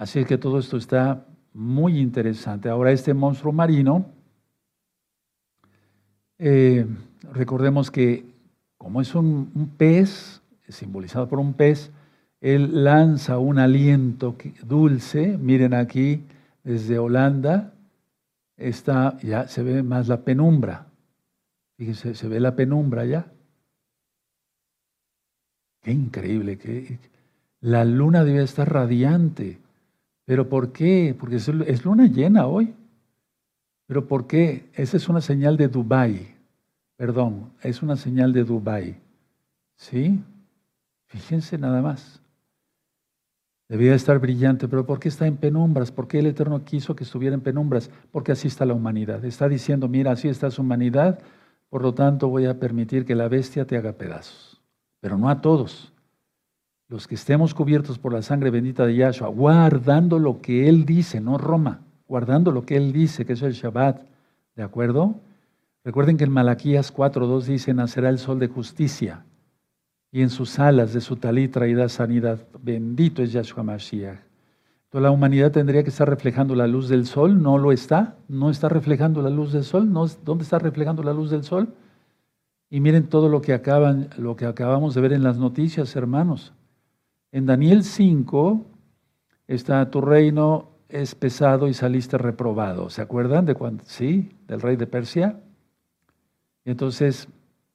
Así que todo esto está muy interesante. Ahora este monstruo marino, eh, recordemos que como es un, pez, simbolizado por un pez, él lanza un aliento dulce. Miren aquí, desde Holanda, está, ya se ve más la penumbra. Fíjense, se ve la penumbra ya. Qué increíble, que la luna debe estar radiante. ¿Pero por qué? Porque es luna llena hoy. ¿Pero por qué? Esa es una señal de Dubai. Perdón, es una señal de Dubai. ¿Sí? Fíjense nada más. Debía estar brillante, pero ¿por qué está en penumbras? ¿Por qué el Eterno quiso que estuviera en penumbras? Porque así está la humanidad. Está diciendo, mira, así está su humanidad, por lo tanto voy a permitir que la bestia te haga pedazos. Pero no a todos. Los que estemos cubiertos por la sangre bendita de Yahshua, guardando lo que Él dice, no Roma, guardando lo que Él dice, que es el Shabbat. ¿De acuerdo? Recuerden que en Malaquías 4.2 dice, nacerá el sol de justicia y en sus alas de su talit traerá sanidad. Bendito es Yahshua Mashiach. Entonces la humanidad tendría que estar reflejando la luz del sol, no lo está, no está reflejando la luz del sol, no, ¿dónde está reflejando la luz del sol? Y miren todo lo que, acaban, lo que acabamos de ver en las noticias, hermanos. En Daniel 5 está tu reino es pesado y saliste reprobado. ¿Se acuerdan de cuando? Sí, del rey de Persia. Entonces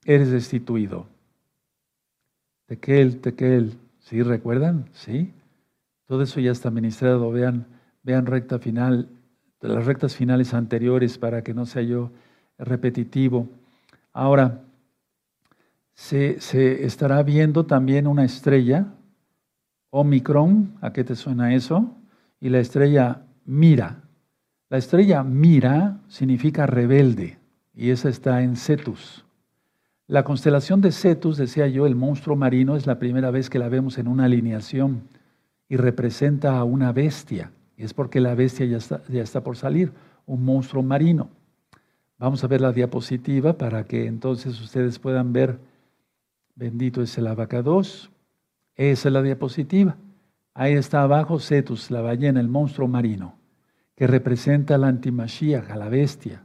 eres destituido. Tequel, Tequel, ¿sí recuerdan? Sí. Todo eso ya está ministrado. Vean, vean recta final, las rectas finales anteriores para que no sea yo repetitivo. Ahora, se estará viendo también una estrella, Omicron, ¿a qué te suena eso? Y la estrella Mira. La estrella Mira significa rebelde y esa está en Cetus. La constelación de Cetus, decía yo, el monstruo marino, es la primera vez que la vemos en una alineación y representa a una bestia. Y es porque la bestia ya está, ya está por salir, un monstruo marino. Vamos a ver la diapositiva para que entonces ustedes puedan ver, bendito es el abacados. Esa es la diapositiva. Ahí está abajo Cetus, la ballena, el monstruo marino, que representa la antimashiach, a la bestia.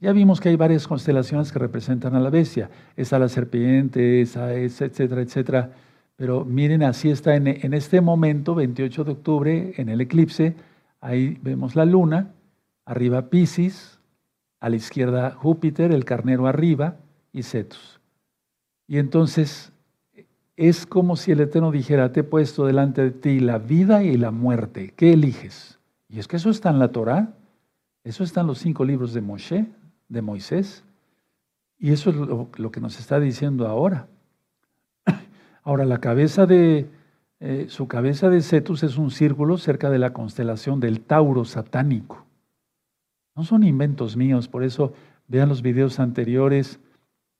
Ya vimos que hay varias constelaciones que representan a la bestia. Está la serpiente, esa, etcétera, etcétera. Pero miren, así está en, en, este momento, 28 de octubre, en el eclipse. Ahí vemos la luna, arriba Pisces, a la izquierda Júpiter, el carnero arriba y Cetus. Y entonces es como si el Eterno dijera, te he puesto delante de ti la vida y la muerte. ¿Qué eliges? Y es que eso está en la Torah, eso está en los cinco libros de Moshe, de Moisés. Y eso es lo, que nos está diciendo ahora. Ahora, la cabeza de, eh, su cabeza de Cetus es un círculo cerca de la constelación del Tauro satánico. No son inventos míos, por eso vean los videos anteriores,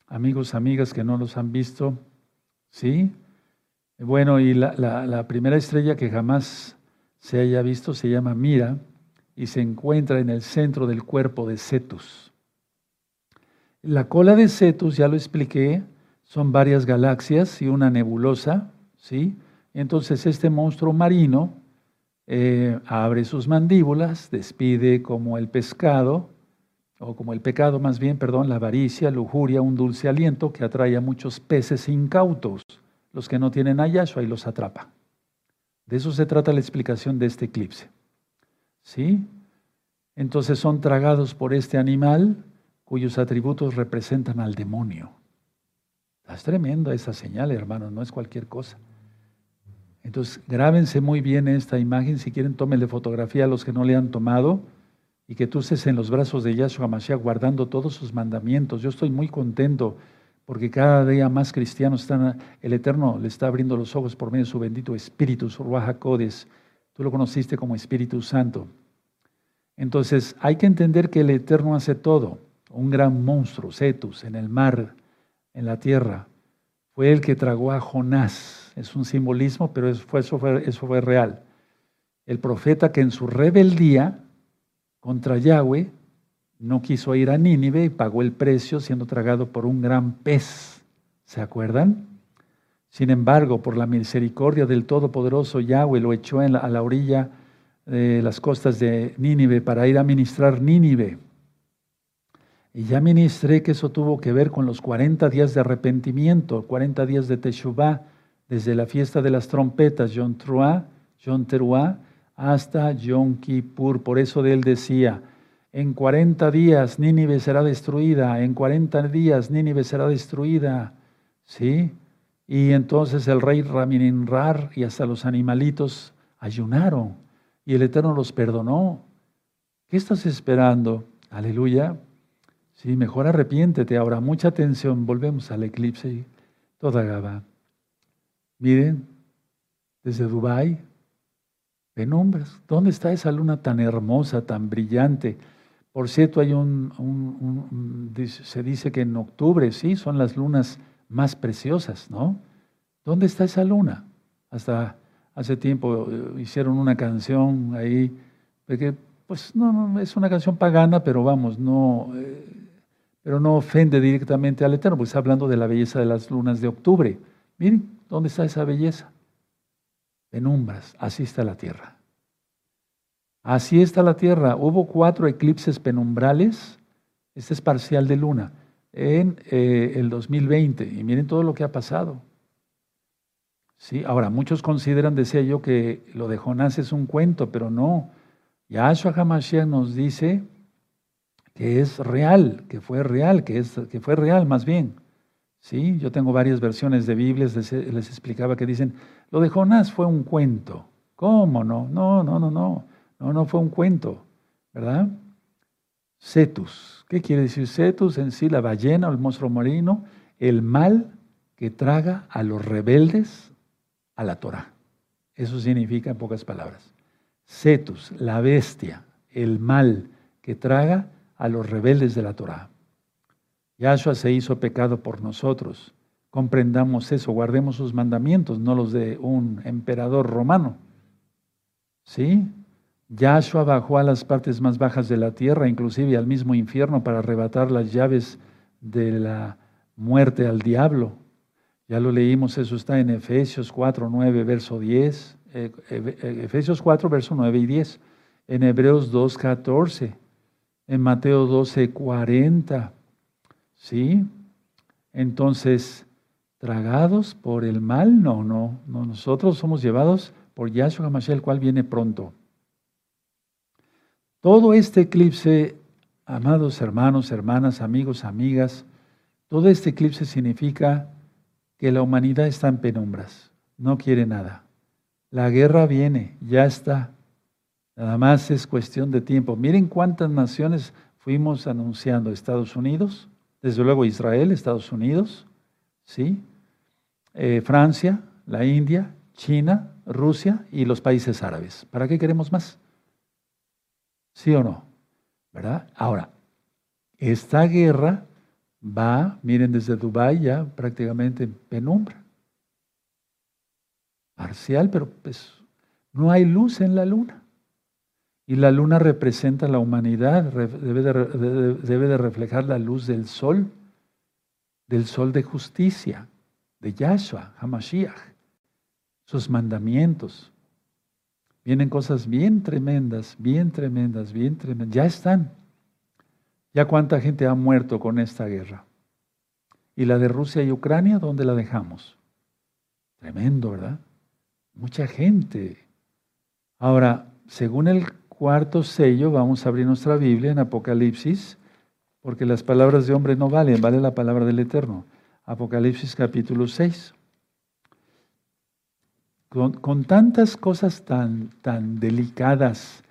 amigos, amigas que no los han visto. ¿Sí? Bueno, y la, primera estrella que jamás se haya visto se llama Mira y se encuentra en el centro del cuerpo de Cetus. La cola de Cetus, ya lo expliqué, son varias galaxias y una nebulosa, ¿sí? Entonces este monstruo marino eh, abre sus mandíbulas, despide como el pescado, o como el pecado más bien, perdón, la avaricia, lujuria, un dulce aliento que atrae a muchos peces incautos, los que no tienen a y los atrapa. De eso se trata la explicación de este eclipse. ¿Sí? entonces son tragados por este animal cuyos atributos representan al demonio. Es tremenda esa señal, hermanos, no es cualquier cosa. Entonces, grábense muy bien esta imagen. Si quieren, tómenle fotografía a los que no le han tomado y que tú estés en los brazos de Yahshua Mashiach guardando todos sus mandamientos. Yo estoy muy contento porque cada día más cristianos están, el Eterno le está abriendo los ojos por medio de su bendito Espíritu, su Ruach Tú lo conociste como Espíritu Santo. Entonces, hay que entender que el Eterno hace todo. Un gran monstruo, Cetus, en el mar, en la tierra, fue el que tragó a Jonás. Es un simbolismo, pero fue, eso fue real. El profeta que en su rebeldía contra Yahweh no quiso ir a Nínive y pagó el precio siendo tragado por un gran pez. ¿Se acuerdan? Sin embargo, por la misericordia del Todopoderoso Yahweh lo echó a la orilla de las costas de Nínive para ir a ministrar Nínive. Y ya ministré que eso tuvo que ver con los 40 días de arrepentimiento, 40 días de Teshuvah, desde la fiesta de las trompetas, Teruah, Yom Teruah, hasta Yom Kippur. Por eso de él decía, en 40 días Nínive será destruida, en 40 días Nínive será destruida. ¿Sí? Y entonces el rey Ramininrar y hasta los animalitos ayunaron y el Eterno los perdonó. ¿Qué estás esperando? Aleluya. Sí, mejor arrepiéntete. Ahora, mucha atención. Volvemos al eclipse. Toda Gaba. Miren, desde Dubái, penumbras. ¿Dónde está esa luna tan hermosa, tan brillante? Por cierto, hay un, se dice que en octubre, sí, son las lunas más preciosas, ¿no? ¿Dónde está esa luna? Hasta hace tiempo eh, hicieron una canción ahí, porque, pues no, no, es una canción pagana, pero vamos, no, eh, pero no ofende directamente al Eterno, pues está hablando de la belleza de las lunas de octubre. Miren, ¿dónde está esa belleza? Penumbras, así está la tierra. Así está la tierra. Hubo cuatro eclipses penumbrales, este es parcial de luna, en eh, el 2020. Y miren todo lo que ha pasado. Sí, ahora, muchos consideran, decía yo, que lo de Jonás es un cuento, pero no. Yahshua HaMashiach nos dice que es real, que fue real, que, es, que fue real más bien. Sí, yo tengo varias versiones de Biblias, les, les, explicaba que dicen, lo de Jonás fue un cuento. ¿Cómo no? No, no, no, no. No, no fue un cuento, ¿verdad? Cetus. ¿Qué quiere decir Cetus? En sí, la ballena o el monstruo marino, el mal que traga a los rebeldes a la Torah. Eso significa en pocas palabras. Cetus, la bestia, el mal que traga a los rebeldes de la Torah. Yahshua se hizo pecado por nosotros. Comprendamos eso, guardemos sus mandamientos, no los de un emperador romano. ¿Sí? Yahshua bajó a las partes más bajas de la tierra, inclusive al mismo infierno, para arrebatar las llaves de la muerte al diablo. Ya lo leímos, eso está en Efesios 4, 9, verso 10. Eh, eh, Efesios 4, verso 9 y 10. En Hebreos 2, 14 en Mateo 12, 40. ¿Sí? Entonces, tragados por el mal, no, no, no. Nosotros somos llevados por Yahshua HaMashiach, el cual viene pronto. Todo este eclipse, amados hermanos, hermanas, amigos, amigas, todo este eclipse significa que la humanidad está en penumbras, no quiere nada. La guerra viene, ya está. Nada más es cuestión de tiempo. Miren cuántas naciones fuimos anunciando. Estados Unidos, desde luego Israel, Estados Unidos, ¿sí? Eh, Francia, la India, China, Rusia y los países árabes. ¿Para qué queremos más? ¿Sí o no? ¿Verdad? Ahora, esta guerra va, miren, desde Dubái ya prácticamente en penumbra. Parcial, pero pues no hay luz en la luna. Y la luna representa la humanidad, debe de, reflejar la luz del sol, del sol de justicia, de Yahshua, Hamashiach, sus mandamientos. Vienen cosas bien tremendas, bien tremendas, bien tremendas. Ya están. Ya cuánta gente ha muerto con esta guerra. ¿Y la de Rusia y Ucrania, dónde la dejamos? Tremendo, ¿verdad? Mucha gente. Ahora, según el cuarto sello, vamos a abrir nuestra Biblia en Apocalipsis, porque las palabras de hombre no valen, vale la palabra del Eterno. Apocalipsis capítulo 6. Con, tantas cosas tan, tan delicadas,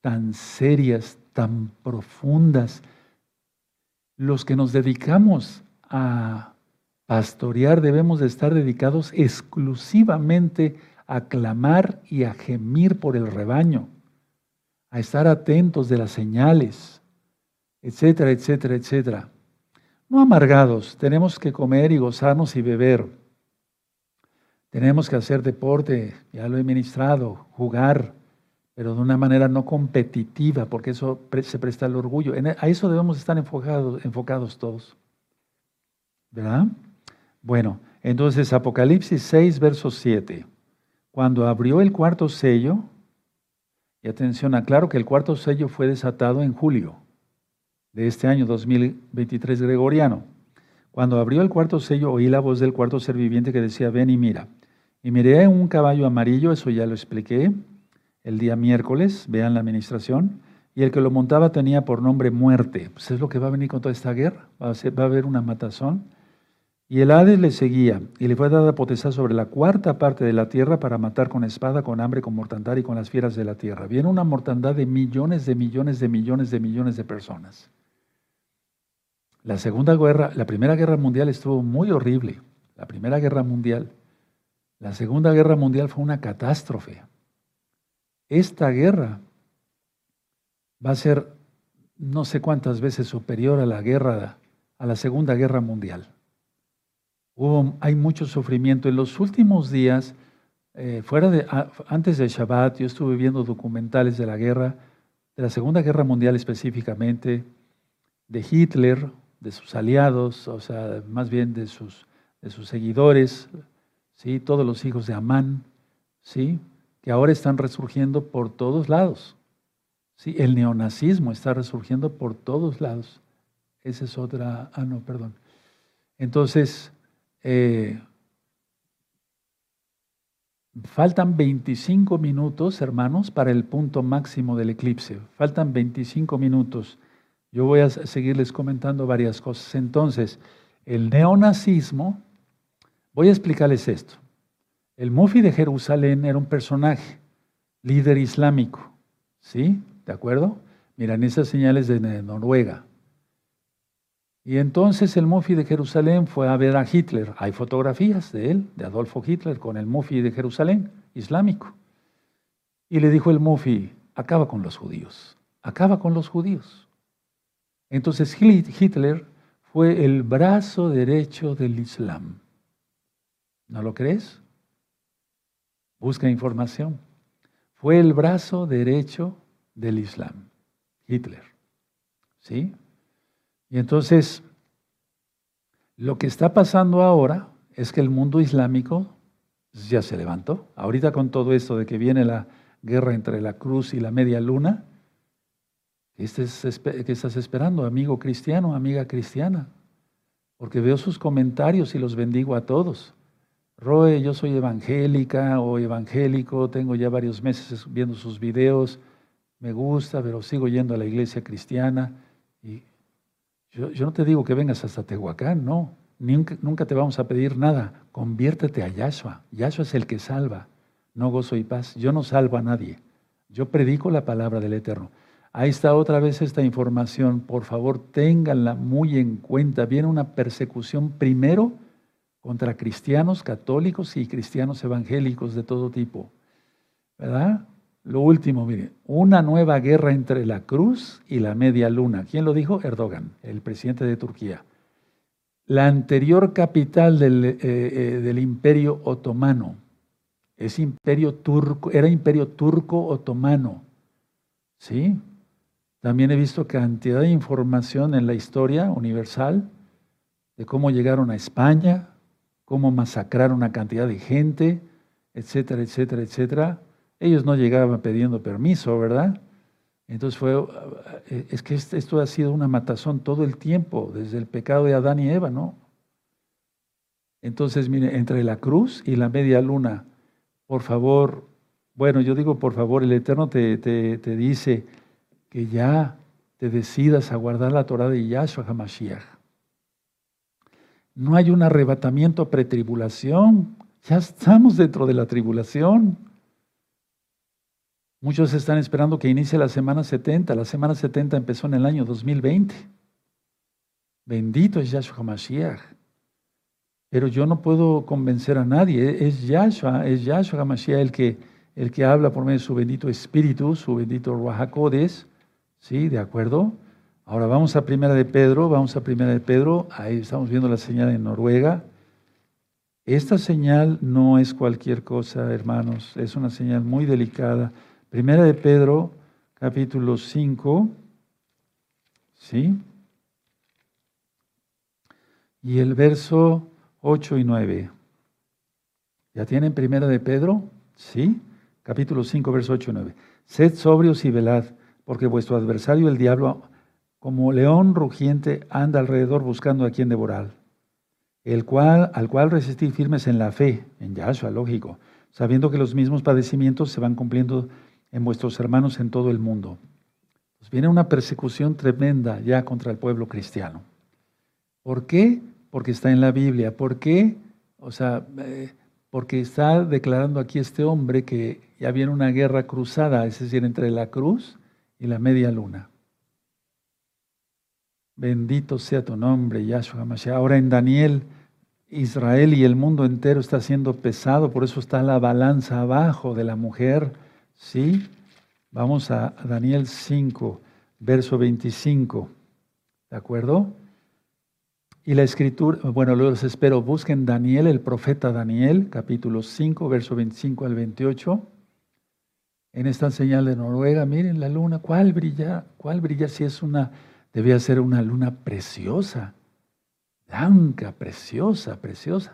tan serias, tan profundas, los que nos dedicamos a pastorear debemos de estar dedicados exclusivamente a clamar y a gemir por el rebaño, a estar atentos de las señales, etcétera, etcétera, etcétera. No amargados, tenemos que comer y gozarnos y beber. Tenemos que hacer deporte, ya lo he ministrado, jugar, pero de una manera no competitiva, porque eso se presta al orgullo. E, a eso debemos estar enfocados, enfocados todos. ¿Verdad? Bueno, entonces Apocalipsis 6, verso 7. Cuando abrió el cuarto sello, y atención, aclaro que el cuarto sello fue desatado en julio de este año 2023 gregoriano. Cuando abrió el cuarto sello, oí la voz del cuarto ser viviente que decía, ven y mira. Y miré un caballo amarillo, eso ya lo expliqué el día miércoles, vean la administración, y el que lo montaba tenía por nombre muerte. Pues es lo que va a venir con toda esta guerra, va a, haber una matazón. Y el Hades le seguía, y le fue dada potestad sobre la cuarta parte de la tierra para matar con espada, con hambre, con mortandad y con las fieras de la tierra. Viene una mortandad de millones de millones de millones de millones de personas. La segunda guerra, la primera guerra mundial estuvo muy horrible. La primera guerra mundial. La segunda guerra mundial fue una catástrofe. Esta guerra va a ser no sé cuántas veces superior a la guerra, a la segunda guerra mundial hay mucho sufrimiento. En los últimos días, eh, fuera de, antes del Shabbat, yo estuve viendo documentales de la guerra, de la Segunda Guerra Mundial específicamente, de Hitler, de sus aliados, o sea, más bien de sus, de sus seguidores, ¿sí? todos los hijos de Amán, ¿sí? que ahora están resurgiendo por todos lados. ¿sí? El neonazismo está resurgiendo por todos lados. Esa es otra, ah, no, perdón. Entonces, eh, faltan 25 minutos, hermanos, para el punto máximo del eclipse. Faltan 25 minutos. Yo voy a seguirles comentando varias cosas. Entonces, el neonazismo, voy a explicarles esto. El Mufi de Jerusalén era un personaje, líder islámico. ¿Sí? ¿De acuerdo? Miran esas señales de Noruega. Y entonces el Mufi de Jerusalén fue a ver a Hitler. Hay fotografías de él, de Adolfo Hitler, con el Mufi de Jerusalén, islámico. Y le dijo el Mufi, acaba con los judíos, acaba con los judíos. Entonces Hitler fue el brazo derecho del Islam. ¿No lo crees? Busca información. Fue el brazo derecho del Islam, Hitler. ¿Sí? Y entonces, lo que está pasando ahora es que el mundo islámico ya se levantó. Ahorita con todo esto de que viene la guerra entre la cruz y la media luna, ¿qué estás esperando, amigo cristiano, amiga cristiana? Porque veo sus comentarios y los bendigo a todos. Roe, yo soy evangélica o evangélico, tengo ya varios meses viendo sus videos, me gusta, pero sigo yendo a la iglesia cristiana yo, no te digo que vengas hasta Tehuacán, no. Nunca, nunca, te vamos a pedir nada. Conviértete a Yahshua. Yahshua es el que salva, no gozo y paz. Yo no salvo a nadie. Yo predico la palabra del Eterno. Ahí está otra vez esta información. Por favor, ténganla muy en cuenta. Viene una persecución primero contra cristianos católicos y cristianos evangélicos de todo tipo. ¿Verdad? Lo último, mire, una nueva guerra entre la cruz y la media luna. ¿Quién lo dijo? Erdogan, el presidente de Turquía. La anterior capital del, eh, eh, del imperio otomano es imperio turco, era imperio turco otomano. ¿Sí? También he visto cantidad de información en la historia universal de cómo llegaron a España, cómo masacraron a cantidad de gente, etcétera, etcétera, etcétera. Ellos no llegaban pidiendo permiso, ¿verdad? Entonces fue, eh, es que esto ha sido una matazón todo el tiempo, desde el pecado de Adán y Eva, ¿no? Entonces, mire, entre la cruz y la media luna, por favor, Bueno, yo digo, por favor, el Eterno te, te dice que ya te decidas a guardar la Torah de Yahshua HaMashiach. No hay un arrebatamiento pretribulación, ya estamos dentro de la tribulación. Muchos están esperando que inicie la semana 70. La semana 70 empezó en el año 2020. Bendito es Yahshua HaMashiach. Pero yo no puedo convencer a nadie. Es Yahshua, es Yahshua HaMashiach el que, el que habla por medio de su bendito Espíritu, su bendito Ruajacodes. ¿Sí? ¿De acuerdo? Ahora vamos a Primera de Pedro, vamos a Primera de Pedro, ahí estamos viendo la señal en Noruega. Esta señal no es cualquier cosa, hermanos, es una señal muy delicada. Primera de Pedro, capítulo 5, ¿sí? Y el verso 8 y 9. ¿Ya tienen Primera de Pedro? ¿Sí? Capítulo 5, verso 8 y 9. Sed sobrios y velad porque vuestro adversario el diablo, como león rugiente, anda alrededor buscando a quien devorar, el cual, al cual resistir firmes en la fe, en Yahshua, lógico, sabiendo que los mismos padecimientos se van cumpliendo en vuestros hermanos en todo el mundo. Pues viene una persecución tremenda ya contra el pueblo cristiano. ¿Por qué? Porque está en la Biblia. ¿Por qué? O sea, eh, porque está declarando aquí este hombre que ya viene una guerra cruzada, es decir, entre la cruz y la media luna. Bendito sea tu nombre, Yahshua Mashiach. Ahora en Daniel, Israel y el mundo entero está siendo pesado, por eso está la balanza abajo de la mujer. ¿Sí? Vamos a Daniel 5, verso 25. ¿De acuerdo? Y la escritura, bueno, los espero, busquen Daniel, el profeta Daniel, capítulo 5, verso 25 al 28 en esta señal de Noruega, miren la luna, ¿cuál brilla? ¿Cuál brilla si es una, debía ser una luna preciosa, blanca, preciosa, preciosa?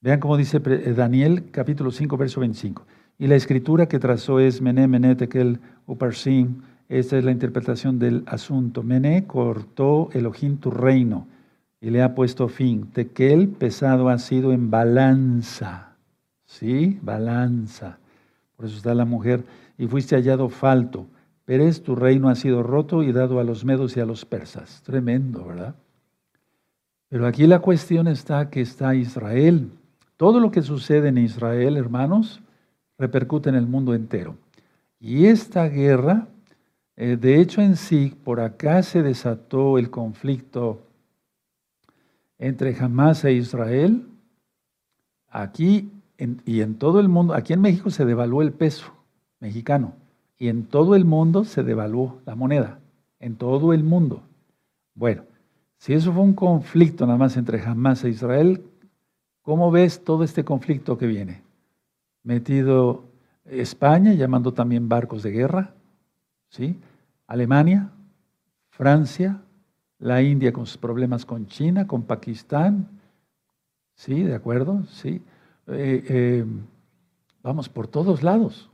Vean cómo dice eh, Daniel capítulo 5, verso 25. Y la escritura que trazó es Mené, Mené, Tekel, Uparsim. Esta es la interpretación del asunto. Mené cortó Elohim tu reino y le ha puesto fin. Tekel pesado ha sido en balanza. ¿Sí? Balanza. Por eso está la mujer, y fuiste hallado falto. Pérez, tu reino ha sido roto y dado a los medos y a los persas. Tremendo, ¿verdad? Pero aquí la cuestión está que está Israel. Todo lo que sucede en Israel, hermanos, repercute en el mundo entero. Y esta guerra, eh, de hecho en sí, por acá se desató el conflicto entre Hamas e Israel. Aquí y en todo el mundo, aquí en México se devaluó el peso mexicano y en todo el mundo se devaluó la moneda, en todo el mundo. Bueno, si eso fue un conflicto nada más entre Hamas e Israel, ¿cómo ves todo este conflicto que viene? Metido España, llamando también barcos de guerra, ¿sí? Alemania, Francia, la India con sus problemas con China, con Pakistán, ¿sí? ¿De acuerdo? Sí. Eh, eh, vamos por todos lados.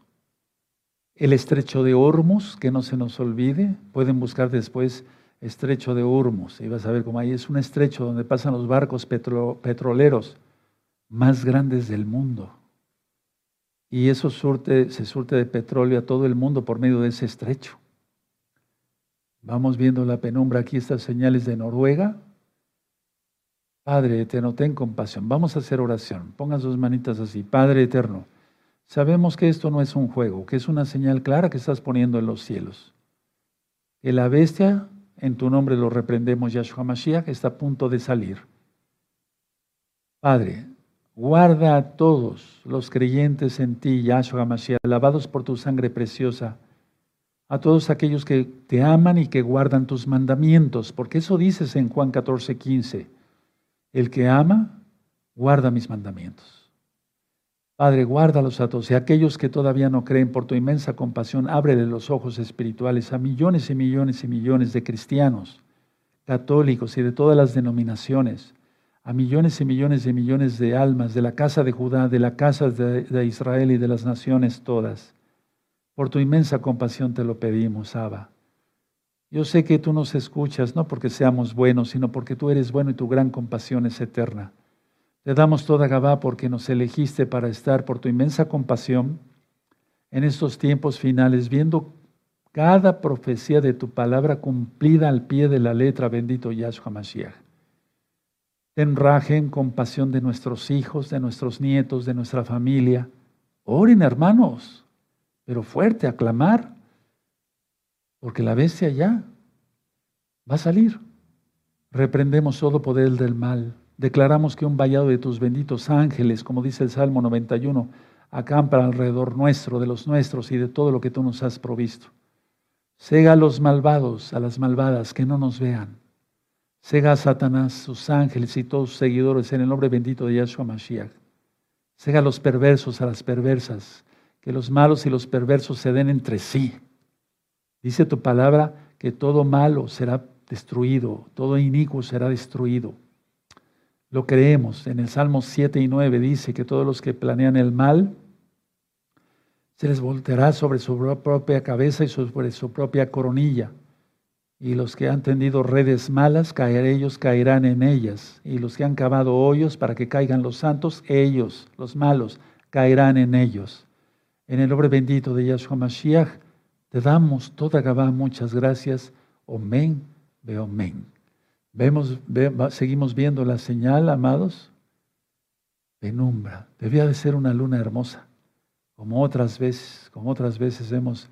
El estrecho de Hormuz, que no se nos olvide, pueden buscar después estrecho de Hormuz y vas a ver cómo ahí es un estrecho donde pasan los barcos petroleros más grandes del mundo. Y eso surte, se surte de petróleo a todo el mundo por medio de ese estrecho. Vamos viendo la penumbra aquí, estas señales de Noruega, Padre eterno, ten compasión. Vamos a hacer oración. Pongan sus manitas así. Padre eterno, sabemos que esto no es un juego, que es una señal clara que estás poniendo en los cielos. Que la bestia, en tu nombre lo reprendemos, Yahshua Mashiach, está a punto de salir. Padre, guarda a todos los creyentes en ti, Yahshua Mashiach, lavados por tu sangre preciosa, a todos aquellos que te aman y que guardan tus mandamientos, porque eso dices en Juan 14, 15 el que ama, guarda mis mandamientos. Padre, guárdalos a todos y aquellos que todavía no creen por tu inmensa compasión, ábrele los ojos espirituales a millones y millones y millones de cristianos, católicos y de todas las denominaciones, a millones y millones y millones de almas de la casa de Judá, de la casa de, de Israel y de las naciones todas. Por tu inmensa compasión te lo pedimos, Abba. Yo sé que tú nos escuchas, no porque seamos buenos, sino porque tú eres bueno y tu gran compasión es eterna. Te damos toda Gabá porque nos elegiste para estar por tu inmensa compasión en estos tiempos finales, viendo cada profecía de tu palabra cumplida al pie de la letra, bendito Yahshua Mashiach. Ten rajen compasión de nuestros hijos, de nuestros nietos, de nuestra familia. Oren, hermanos, pero fuerte, aclamar, porque la bestia ya va a salir. Reprendemos todo poder del mal. Declaramos que un vallado de tus benditos ángeles, como dice el Salmo 91, acampa alrededor nuestro, de los nuestros y de todo lo que tú nos has provisto. Sega a los malvados, a las malvadas, que no nos vean. Sega a Satanás, sus ángeles y todos sus seguidores en el nombre bendito de Yahshua Mashiach. Sega a los perversos, a las perversas, que los malos y los perversos se den entre sí. Dice tu palabra que todo malo será destruido, todo inicuo será destruido. Lo creemos. En el Salmo 7 y 9 dice que todos los que planean el mal se les volteará sobre su propia cabeza y sobre su propia coronilla. Y los que han tendido redes malas, caer ellos caerán en ellas. Y los que han cavado hoyos para que caigan los santos, ellos, los malos, caerán en ellos. En el nombre bendito de Yahshua Mashiach, te damos toda Gabá muchas gracias. Omen, ve omen. Vemos, seguimos viendo la señal, amados. Penumbra. Debía de ser una luna hermosa como otras veces, como otras veces hemos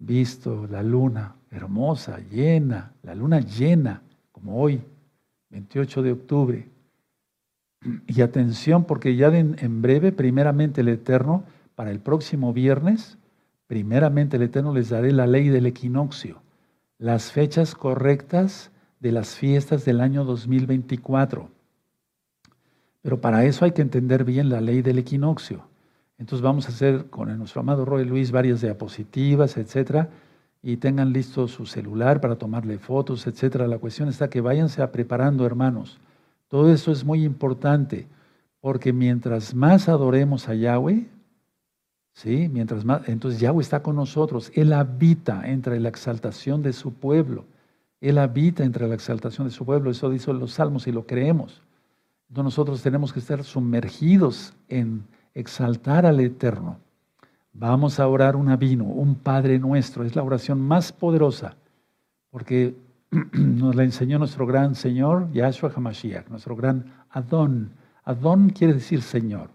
visto la luna hermosa, llena, la luna llena, como hoy, 28 de octubre. Y atención, porque ya en breve, primeramente el Eterno, para el próximo viernes, primeramente el Eterno les daré la ley del equinoccio, las fechas correctas de las fiestas del año 2024. Pero para eso hay que entender bien la ley del equinoccio. Entonces vamos a hacer con nuestro amado Roy Luis varias diapositivas, etcétera, y tengan listo su celular para tomarle fotos, etcétera. La cuestión está que váyanse a preparando, hermanos. Todo eso es muy importante, porque mientras más adoremos a Yahweh, ¿sí? Mientras más, entonces Yahweh está con nosotros. Él habita entre la exaltación de su pueblo. Él habita entre la exaltación de su pueblo. Eso dicen los salmos y lo creemos. Entonces nosotros tenemos que estar sumergidos en exaltar al Eterno. Vamos a orar un avino, un Padre nuestro. Es la oración más poderosa, porque nos la enseñó nuestro gran Señor, Yahshua HaMashiach, nuestro gran Adón. Adón quiere decir Señor.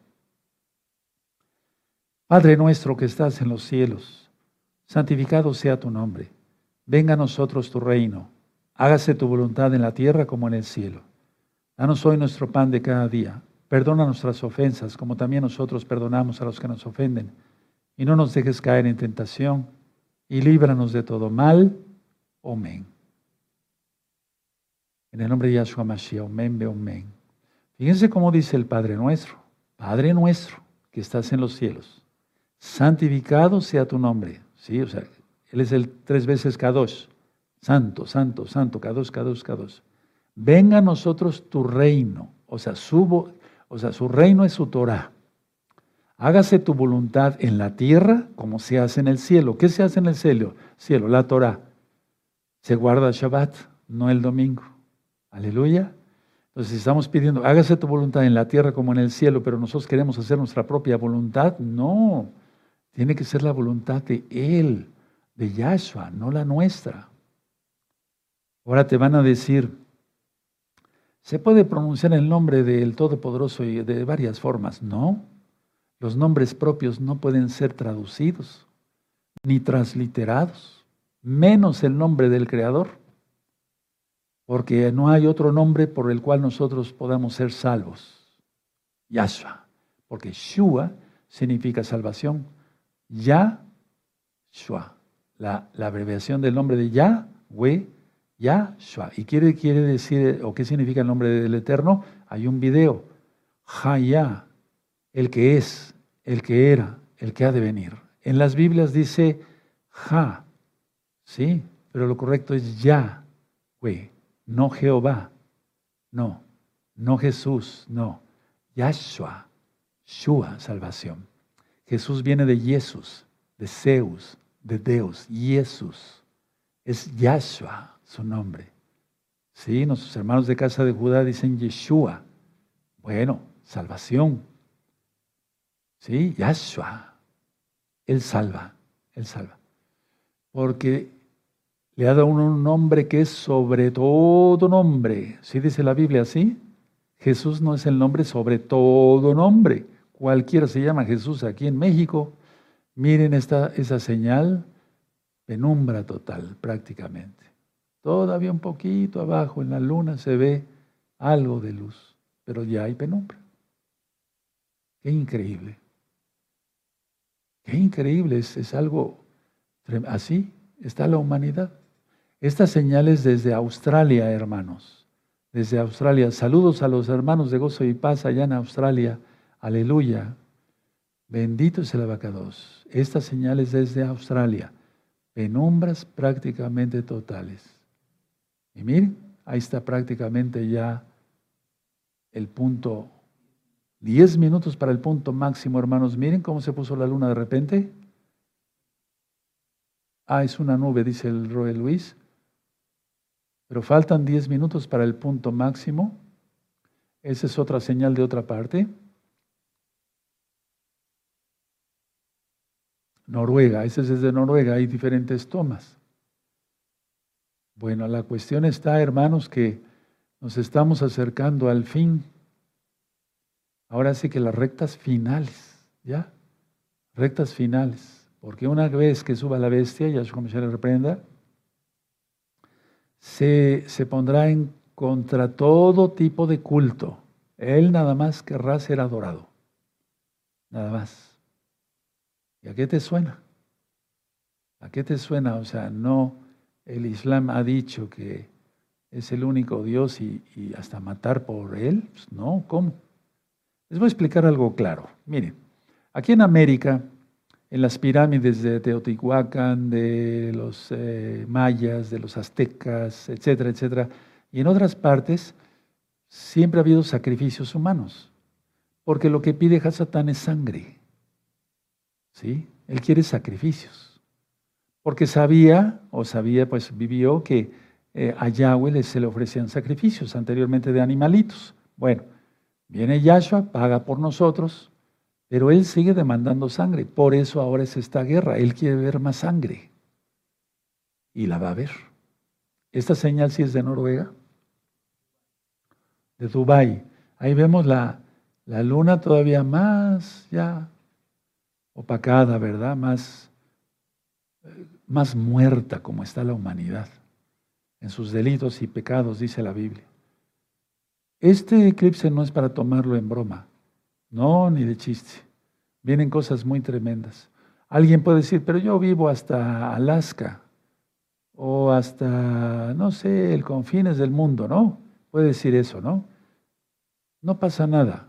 Padre nuestro que estás en los cielos, santificado sea tu nombre. Venga a nosotros tu reino. Hágase tu voluntad en la tierra como en el cielo. Danos hoy nuestro pan de cada día Perdona nuestras ofensas, como también nosotros perdonamos a los que nos ofenden. Y no nos dejes caer en tentación, y líbranos de todo mal. Amén. En el nombre de Yahshua Mashiach, amén, amén. Fíjense cómo dice el Padre nuestro. Padre nuestro, que estás en los cielos, santificado sea tu nombre. Sí, o sea, Él es el tres veces Kadosh. Santo, santo, santo, Kadosh, Kadosh, Kadosh. Venga a nosotros tu reino. O sea, subo, o sea, su reino es su Torah. Hágase tu voluntad en la tierra como se hace en el cielo. ¿Qué se hace en el cielo? Cielo, la Torah. Se guarda Shabbat, no el domingo. Aleluya. Entonces, estamos pidiendo, hágase tu voluntad en la tierra como en el cielo, pero nosotros queremos hacer nuestra propia voluntad, no. Tiene que ser la voluntad de Él, de Yahshua, no la nuestra. Ahora te van a decir, se puede pronunciar el nombre del Todopoderoso de varias formas, ¿no? Los nombres propios no pueden ser traducidos ni transliterados, menos el nombre del Creador, porque no hay otro nombre por el cual nosotros podamos ser salvos. Yahshua, porque Shua significa salvación. Yahshua, la, la abreviación del nombre de Yahweh Yahshua. ¿Y quiere, quiere decir, o qué significa el nombre del Eterno? Hay un video. Hayah, el que es, el que era, el que ha de venir. En las Biblias dice Ja, ¿sí? Pero lo correcto es Yahweh, no Jehová, no, no Jesús, no. Yahshua, Shua, salvación. Jesús viene de Jesús, de Zeus, de Deus, Jesús. Es Yahshua, su nombre. Sí, nuestros hermanos de casa de Judá dicen Yeshua. Bueno, salvación. Sí, Yahshua. Él salva, Él salva. Porque le ha dado un nombre que es sobre todo nombre. ¿Sí dice la Biblia así? Jesús no es el nombre sobre todo nombre. Cualquiera se llama Jesús aquí en México. Miren esta, esa señal, penumbra total prácticamente. Todavía un poquito abajo en la luna se ve algo de luz, pero ya hay penumbra. Qué increíble. Qué increíble, es, es algo así está la humanidad. Estas señales desde Australia, hermanos. Desde Australia. Saludos a los hermanos de Gozo y Paz allá en Australia. Aleluya. Bendito es el abacados. Estas señales desde Australia. Penumbras prácticamente totales. Y miren, ahí está prácticamente ya el punto. Diez minutos para el punto máximo, hermanos. Miren cómo se puso la luna de repente. Ah, es una nube, dice el Roy Luis. Pero faltan 10 minutos para el punto máximo. Esa es otra señal de otra parte. Noruega, ese es desde Noruega, hay diferentes tomas. Bueno, la cuestión está, hermanos, que nos estamos acercando al fin. Ahora sí que las rectas finales, ¿ya? Rectas finales. Porque una vez que suba la bestia, Yahshua se le reprenda, se, se pondrá en contra todo tipo de culto. Él nada más querrá ser adorado. Nada más. ¿Y a qué te suena? ¿A qué te suena? O sea, no, el Islam ha dicho que es el único Dios y, hasta matar por él. Pues no, ¿cómo? Les voy a explicar algo claro. Miren, aquí en América en las pirámides de Teotihuacán, de los eh, mayas, de los aztecas, etcétera, etcétera. Y en otras partes siempre ha habido sacrificios humanos, porque lo que pide Hasatán es sangre. ¿Sí? Él quiere sacrificios. Porque sabía, o sabía, pues vivió que eh, a Yahweh se le ofrecían sacrificios anteriormente de animalitos. Bueno, viene Yahshua, paga por nosotros, pero él sigue demandando sangre. Por eso ahora es esta guerra. Él quiere ver más sangre. Y la va a ver. Esta señal sí es de Noruega. De Dubái. Ahí vemos la, la luna todavía más ya opacada, ¿verdad? Más, más muerta como está la humanidad en sus delitos y pecados, dice la Biblia. Este eclipse no es para tomarlo en broma. No, ni de chiste. Vienen cosas muy tremendas. Alguien puede decir, pero yo vivo hasta Alaska o hasta, no sé, el confines del mundo, ¿no? Puede decir eso, ¿no? No pasa nada.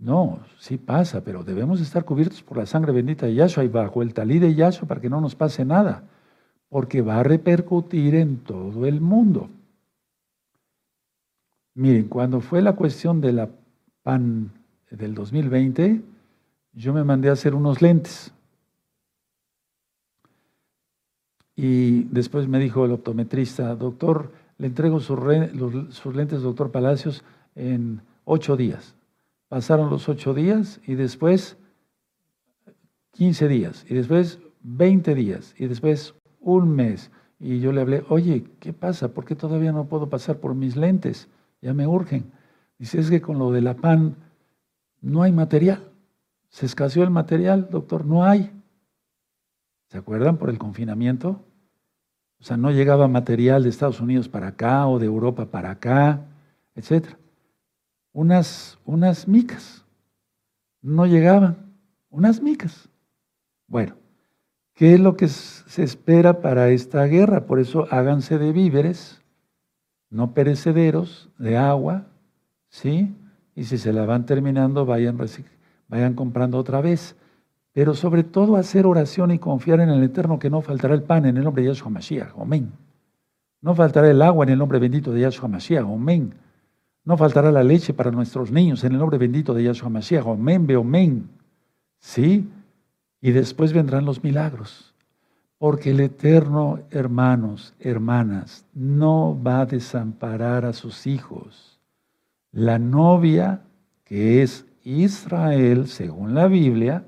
No, sí pasa, pero debemos estar cubiertos por la sangre bendita de Yahshua y bajo el talí de Yahshua para que no nos pase nada, porque va a repercutir en todo el mundo. Miren, cuando fue la cuestión de la PAN del 2020, yo me mandé a hacer unos lentes. Y después me dijo el optometrista, doctor, le entrego sus, lentes, doctor Palacios, en ocho días. Pasaron los ocho días y después 15 días y después 20 días y después un mes. Y yo le hablé, oye, ¿qué pasa? ¿Por qué todavía no puedo pasar por mis lentes? Ya me urgen. Dice, es que con lo de la PAN no hay material. Se escaseó el material, doctor, no hay. ¿Se acuerdan por el confinamiento? O sea, no llegaba material de Estados Unidos para acá o de Europa para acá, etc. Unas, unas micas. No llegaban. Unas micas. Bueno, ¿qué es lo que se espera para esta guerra? Por eso háganse de víveres, no perecederos, de agua, ¿sí? Y si se la van terminando, vayan vayan comprando otra vez. Pero sobre todo hacer oración y confiar en el Eterno que no faltará el pan en el nombre de Yahshua Mashiach. Amén. No faltará el agua en el nombre bendito de Yahshua Mashiach. Amén. No faltará la leche para nuestros niños en el nombre bendito de Yahshua Mashiach. Amén, amén. ¿Sí? Y después vendrán los milagros. Porque el Eterno, hermanos, hermanas, no va a desamparar a sus hijos. La novia, que es Israel, según la Biblia,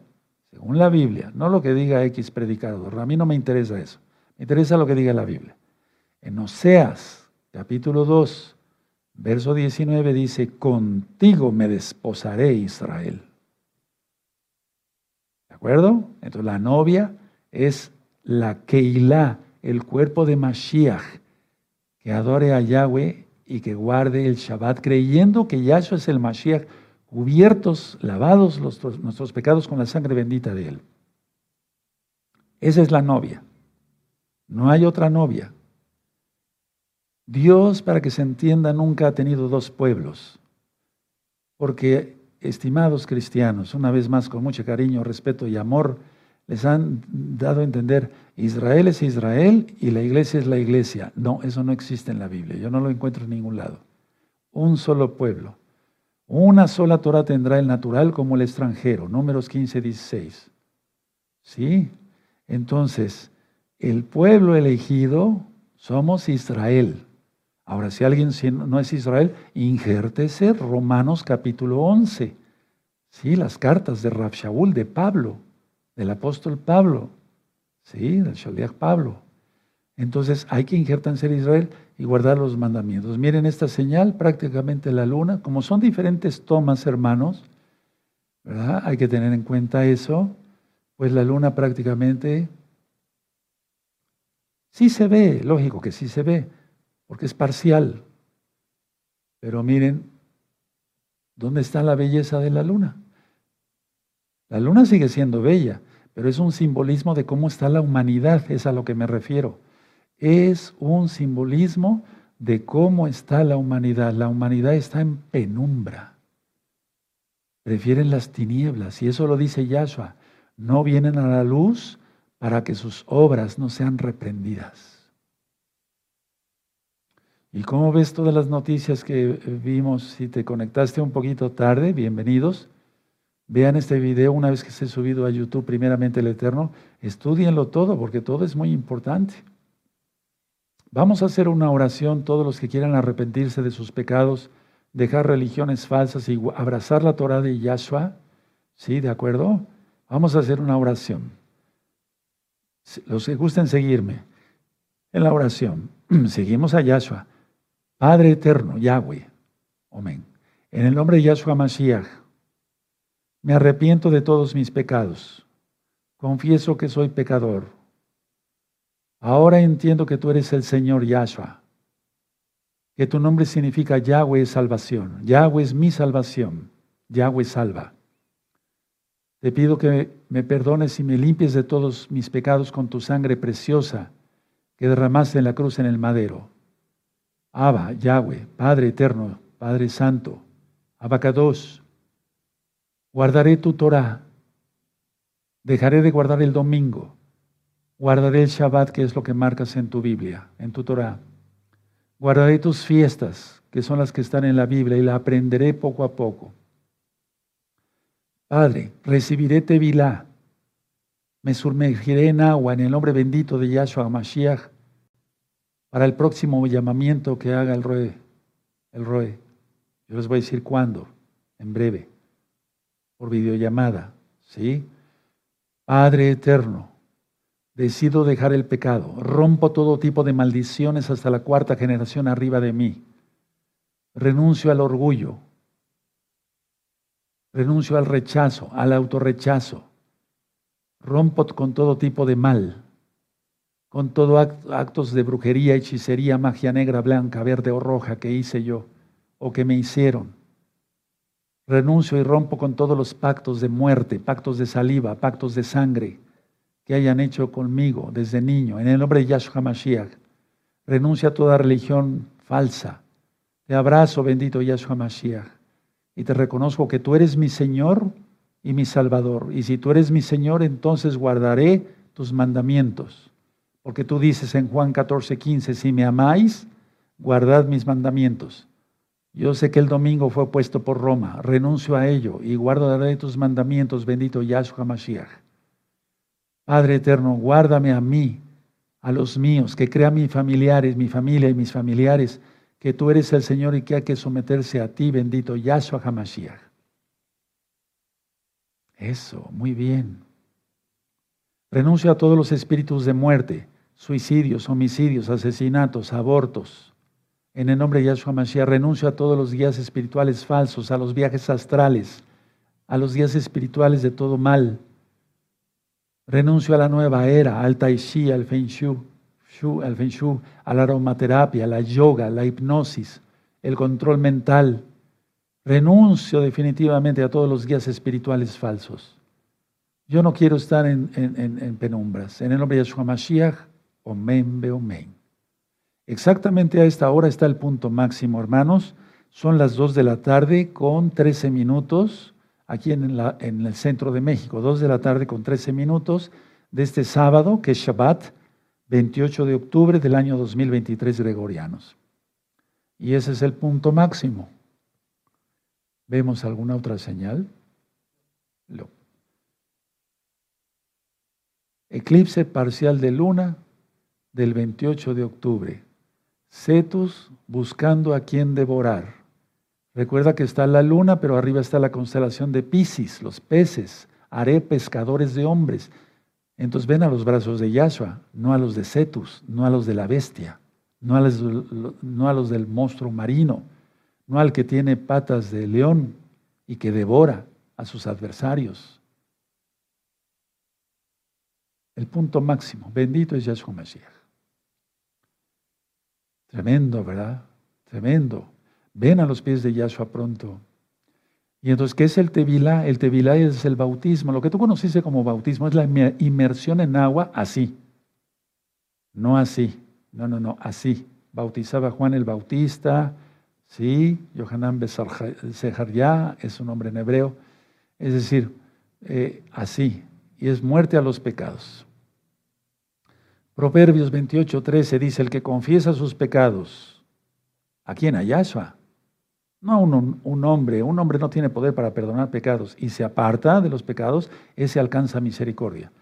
según la Biblia, no lo que diga X predicador, a mí no me interesa eso, me interesa lo que diga la Biblia. En Oseas, capítulo 2, verso 19 dice, contigo me desposaré Israel. ¿De acuerdo? Entonces la novia es la Keilah, el cuerpo de Mashiach, que adore a Yahweh y que guarde el Shabbat, creyendo que Yahshua es el Mashiach, cubiertos, lavados nuestros pecados con la sangre bendita de Él. Esa es la novia. No hay otra novia. Dios, para que se entienda, nunca ha tenido dos pueblos. Porque, estimados cristianos, una vez más, con mucho cariño, respeto y amor, les han dado a entender, Israel es Israel y la iglesia es la iglesia. No, eso no existe en la Biblia, yo no lo encuentro en ningún lado. Un solo pueblo. Una sola Torah tendrá el natural como el extranjero. Números 15, 16. ¿Sí? Entonces, el pueblo elegido somos Israel. Ahora, si alguien no es Israel, ingértese Romanos capítulo 11. Sí, las cartas de Rab Shaul, de Pablo del apóstol Pablo, ¿sí? Del Shaliach Pablo. Entonces hay que injertarse en Israel y guardar los mandamientos. Miren esta señal, prácticamente la luna, como son diferentes tomas, hermanos, ¿verdad? Hay que tener en cuenta eso, pues la luna prácticamente sí se ve, lógico que sí se ve, porque es parcial. Pero miren, ¿dónde está la belleza de la luna? La luna sigue siendo bella, pero es un simbolismo de cómo está la humanidad, es a lo que me refiero. Es un simbolismo de cómo está la humanidad. La humanidad está en penumbra. Prefieren las tinieblas, y eso lo dice Yahshua. No vienen a la luz para que sus obras no sean reprendidas. ¿Y cómo ves todas las noticias que vimos? Si te conectaste un poquito tarde, bienvenidos. Vean este video una vez que se ha subido a YouTube, primeramente el Eterno. Estudienlo todo porque todo es muy importante. Vamos a hacer una oración, todos los que quieran arrepentirse de sus pecados, dejar religiones falsas y abrazar la Torah de Yahshua. ¿Sí? ¿De acuerdo? Vamos a hacer una oración. Los que gusten seguirme en la oración, seguimos a Yahshua. Padre eterno, Yahweh. Amén. En el nombre de Yahshua Mashiach me arrepiento de todos mis pecados. Confieso que soy pecador. Ahora entiendo que tú eres el Señor Yahshua, que tu nombre significa Yahweh es salvación. Yahweh es mi salvación. Yahweh salva. Te pido que me perdones y me limpies de todos mis pecados con tu sangre preciosa que derramaste en la cruz en el madero. Abba, Yahweh, Padre eterno, Padre santo, Abacados, Guardaré tu Torah. Dejaré de guardar el domingo. Guardaré el Shabbat, que es lo que marcas en tu Biblia, en tu Torah. Guardaré tus fiestas, que son las que están en la Biblia, y la aprenderé poco a poco. Padre, recibiré Tevilá. Me sumergiré en agua en el nombre bendito de Yahshua Mashiach para el próximo llamamiento que haga el Roe. El Roe. Yo les voy a decir cuándo, en breve por videollamada, ¿sí? Padre eterno, decido dejar el pecado, rompo todo tipo de maldiciones hasta la cuarta generación arriba de mí, renuncio al orgullo, renuncio al rechazo, al autorrechazo, rompo con todo tipo de mal, con todos actos de brujería, hechicería, magia negra, blanca, verde o roja que hice yo o que me hicieron Renuncio y rompo con todos los pactos de muerte, pactos de saliva, pactos de sangre que hayan hecho conmigo desde niño. En el nombre de Yahshua Mashiach, renuncio a toda religión falsa. Te abrazo, bendito Yahshua Mashiach, y te reconozco que tú eres mi Señor y mi Salvador. Y si tú eres mi Señor, entonces guardaré tus mandamientos. Porque tú dices en Juan 14, 15, si me amáis, guardad mis mandamientos. Yo sé que el domingo fue puesto por Roma, renuncio a ello y guardaré tus mandamientos, bendito Yahshua Mashiach. Padre eterno, guárdame a mí, a los míos, que crea mis familiares, mi familia y mis familiares, que tú eres el Señor y que hay que someterse a ti, bendito Yahshua HaMashiach. Eso, muy bien. Renuncio a todos los espíritus de muerte, suicidios, homicidios, asesinatos, abortos. En el nombre de Yahshua Mashiach renuncio a todos los guías espirituales falsos, a los viajes astrales, a los guías espirituales de todo mal. Renuncio a la nueva era, al Tai Chi, al Feng Shui, al Feng Shui, a la aromaterapia, a la yoga, la hipnosis, el control mental. Renuncio definitivamente a todos los guías espirituales falsos. Yo no quiero estar en, penumbras. En el nombre de Yahshua Mashiach, Omen Omen. Exactamente a esta hora está el punto máximo, hermanos. Son las 2 de la tarde con 13 minutos aquí en, en el centro de México. 2 de la tarde con 13 minutos de este sábado, que es Shabbat, 28 de octubre del año 2023 gregorianos. Y ese es el punto máximo. ¿Vemos alguna otra señal? No. Eclipse parcial de luna del 28 de octubre. Cetus buscando a quien devorar. Recuerda que está la luna, pero arriba está la constelación de Pisces, los peces. Haré pescadores de hombres. Entonces ven a los brazos de Yahshua, no a los de Cetus, no a los de la bestia, no a los, no a los del monstruo marino, no al que tiene patas de león y que devora a sus adversarios. El punto máximo. Bendito es Yahshua Mashiach. Tremendo, ¿verdad? Tremendo. Ven a los pies de Yahshua pronto. Y entonces, ¿qué es el Tevilá? El Tevilá es el bautismo. Lo que tú conociste como bautismo es la inmersión en agua así. No así. No, no, no, así. Bautizaba Juan el Bautista, sí, Yohanan ya es un nombre en hebreo. Es decir, eh, así, y es muerte a los pecados. Proverbios 28, 13 dice, el que confiesa sus pecados, ¿a quién? A Yahshua. No un, un, hombre, un hombre no tiene poder para perdonar pecados y se aparta de los pecados, ese alcanza misericordia.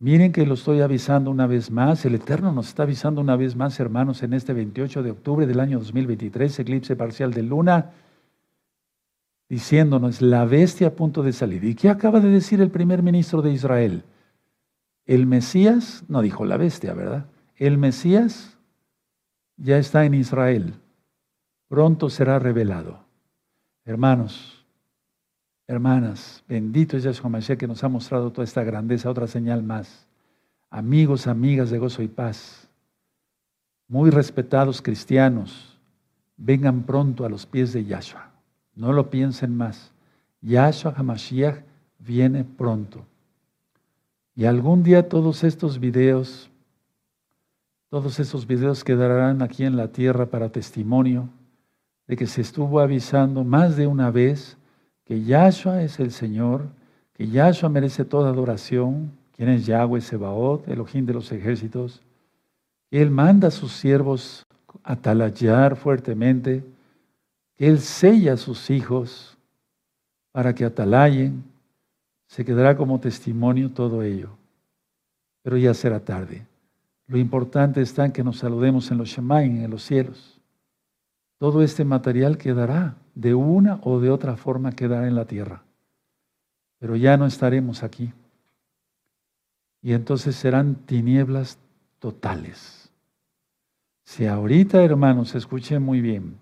Miren que lo estoy avisando una vez más, el Eterno nos está avisando una vez más, hermanos, en este 28 de octubre del año 2023, eclipse parcial de luna, diciéndonos, la bestia a punto de salir. ¿Y qué acaba de decir el primer ministro de Israel? El Mesías, no dijo la bestia, ¿verdad? El Mesías ya está en Israel. Pronto será revelado. Hermanos, hermanas, bendito es Yahshua Mashiach que nos ha mostrado toda esta grandeza, otra señal más. Amigos, amigas de gozo y paz, muy respetados cristianos, vengan pronto a los pies de Yahshua. No lo piensen más. Yahshua HaMashiach viene pronto. Y algún día todos estos videos, todos esos videos quedarán aquí en la tierra para testimonio de que se estuvo avisando más de una vez que Yahshua es el Señor, que Yahshua merece toda adoración, quien es Yahweh Sebaot, el ojín de los ejércitos. Él manda a sus siervos a talayar fuertemente él sella a sus hijos para que atalayen, se quedará como testimonio todo ello. Pero ya será tarde. Lo importante está en que nos saludemos en los Shemaim, en los cielos. Todo este material quedará, de una o de otra forma quedará en la tierra. Pero ya no estaremos aquí. Y entonces serán tinieblas totales. Si ahorita, hermanos, escuchen muy bien,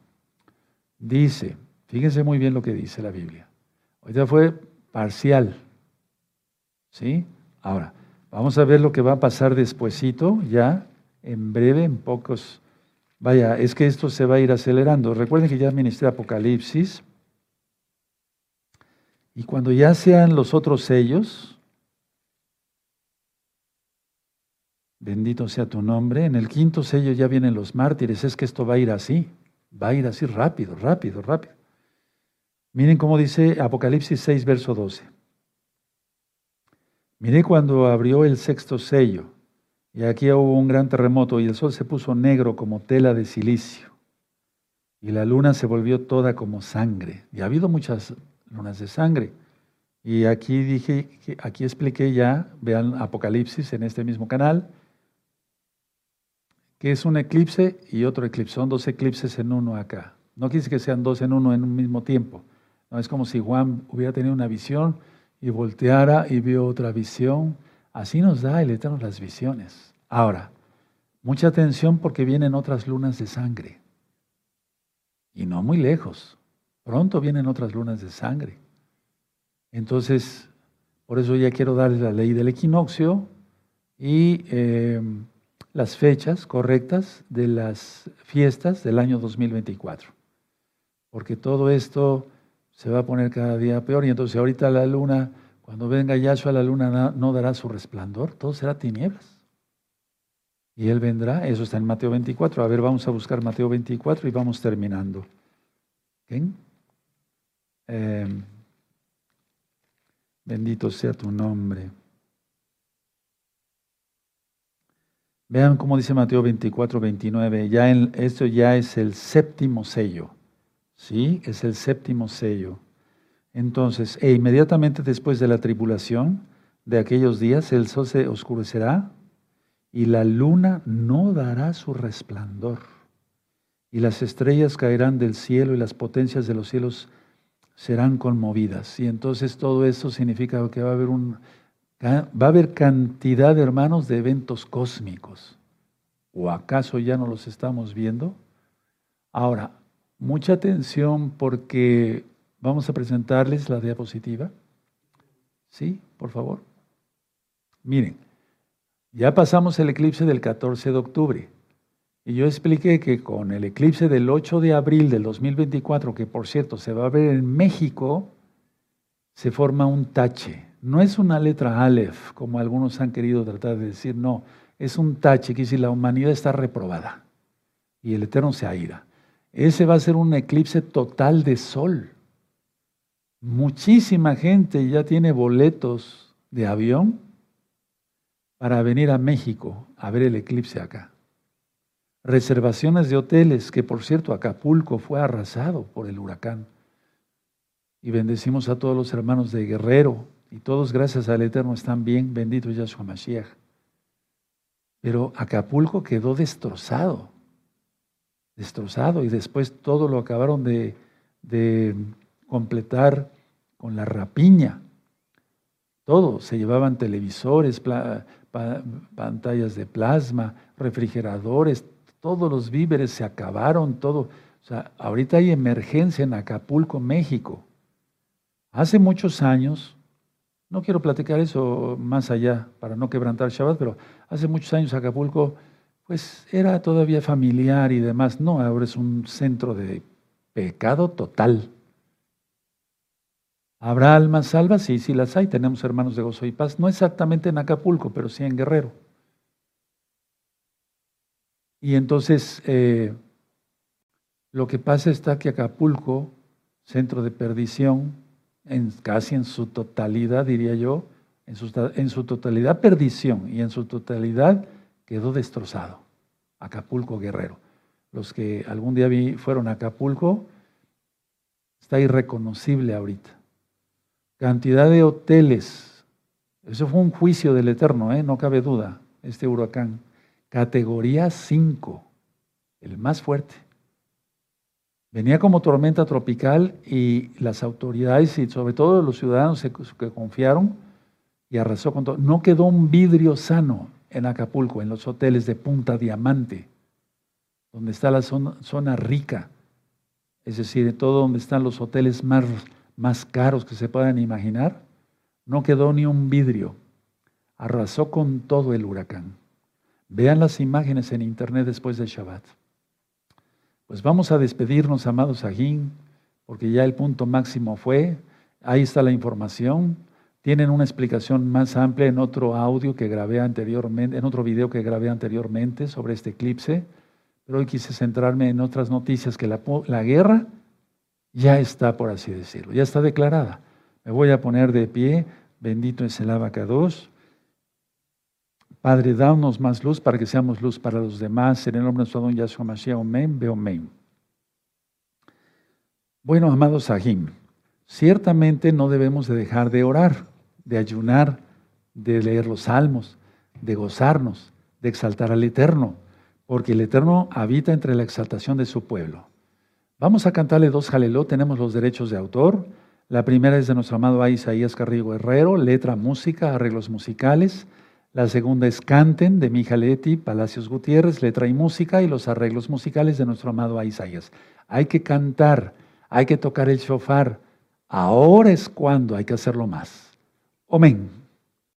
Dice, fíjense muy bien lo que dice la Biblia. Ahorita fue parcial. ¿Sí? Ahora, vamos a ver lo que va a pasar despuesito, ya, en breve, en pocos. Vaya, es que esto se va a ir acelerando. Recuerden que ya ministré Apocalipsis. Y cuando ya sean los otros sellos, bendito sea tu nombre, en el quinto sello ya vienen los mártires, es que esto va a ir así. Va a ir así rápido, rápido, rápido. Miren cómo dice Apocalipsis 6, verso 12. Miré cuando abrió el sexto sello, y aquí hubo un gran terremoto, y el sol se puso negro como tela de silicio, y la luna se volvió toda como sangre. Y ha habido muchas lunas de sangre. Y aquí dije, aquí expliqué ya, vean Apocalipsis en este mismo canal, que es un eclipse y otro eclipse. Son dos eclipses en uno acá. No quise que sean dos en uno en un mismo tiempo. No, es como si Juan hubiera tenido una visión y volteara y vio otra visión. Así nos da el Eterno las visiones. Ahora, mucha atención porque vienen otras lunas de sangre. Y no muy lejos. Pronto vienen otras lunas de sangre. Entonces, por eso ya quiero darles la ley del equinoccio y eh, las fechas correctas de las fiestas del año 2024. Porque todo esto se va a poner cada día peor y entonces ahorita la luna, cuando venga Yahshua, la luna no dará su resplandor, todo será tinieblas. Y Él vendrá, eso está en Mateo 24. A ver, vamos a buscar Mateo 24 y vamos terminando. Em, bendito sea tu nombre. Vean cómo dice Mateo 24, 29. Ya esto ya es el séptimo sello. ¿Sí? Es el séptimo sello. Entonces, e inmediatamente después de la tribulación de aquellos días, el sol se oscurecerá y la luna no dará su resplandor, y las estrellas caerán del cielo y las potencias de los cielos serán conmovidas. Y entonces todo eso significa que va a haber un va a haber cantidad de hermanos de eventos cósmicos. ¿O acaso ya no los estamos viendo? Ahora, mucha atención porque vamos a presentarles la diapositiva. Sí, por favor. Miren, ya pasamos el eclipse del 14 de octubre. Y yo expliqué que con el eclipse del 8 de abril del 2024, que por cierto se va a ver en México, se forma un tache. No es una letra Aleph, como algunos han querido tratar de decir, no, es un tache, que si la humanidad está reprobada y el Eterno se aira. Ese va a ser un eclipse total de sol. Muchísima gente ya tiene boletos de avión para venir a México a ver el eclipse acá. Reservaciones de hoteles, que por cierto Acapulco fue arrasado por el huracán. Y bendecimos a todos los hermanos de Guerrero, y todos gracias al Eterno están bien, bendito Yahshua Mashiach. Pero Acapulco quedó destrozado, destrozado, y después todo lo acabaron de, de completar con la rapiña. Todo, se llevaban televisores, pantallas de plasma, refrigeradores, todos los víveres se acabaron, todo. O sea, ahorita hay emergencia en Acapulco, México. Hace muchos años, no quiero platicar eso más allá para no quebrantar Shabbat, pero hace muchos años Acapulco, pues era todavía familiar y demás. No, ahora es un centro de pecado total. ¿Habrá almas salvas? Sí, sí las hay. Tenemos hermanos de gozo y paz. No exactamente en Acapulco, pero sí en Guerrero. Y entonces, eh, lo que pasa está que Acapulco, centro de perdición, casi en su totalidad, diría yo, en su totalidad perdición y en su totalidad quedó destrozado. Acapulco Guerrero. Los que algún día vi, fueron a Acapulco, está irreconocible ahorita. Cantidad de hoteles. Eso fue un juicio del Eterno, ¿eh? no cabe duda, este huracán. Categoría 5, el más fuerte. Venía como tormenta tropical y las autoridades y sobre todo los ciudadanos que confiaron y arrasó con todo. No quedó un vidrio sano en Acapulco, en los hoteles de Punta Diamante, donde está la zona, rica, es decir, todo donde están los hoteles más más caros que se puedan imaginar, no quedó ni un vidrio. Arrasó con todo el huracán. Vean las imágenes en internet después del Shabbat. Pues vamos a despedirnos, amados Ajín, porque ya el punto máximo fue. Ahí está la información. Tienen una explicación más amplia en otro audio que grabé anteriormente, en otro video que grabé anteriormente sobre este eclipse. Pero hoy quise centrarme en otras noticias que la, guerra ya está, por así decirlo, ya está declarada. Me voy a poner de pie, bendito es el abacados. Padre, danos más luz para que seamos luz para los demás. En el nombre de nuestro don Yahshua Mashiach, amén, veo amén. Bueno, amados Sahim, ciertamente no debemos de dejar de orar, de ayunar, de leer los salmos, de gozarnos, de exaltar al Eterno, porque el Eterno habita entre la exaltación de su pueblo. Vamos a cantarle dos jaleló, tenemos los derechos de autor. La primera es de nuestro amado Isaías Carrillo Herrero, letra, música, arreglos musicales. La segunda es Canten de Mijaletti, Palacios Gutiérrez, letra y música y los arreglos musicales de nuestro amado Isaías. Hay que cantar, hay que tocar el shofar. Ahora es cuando hay que hacerlo más. Amén.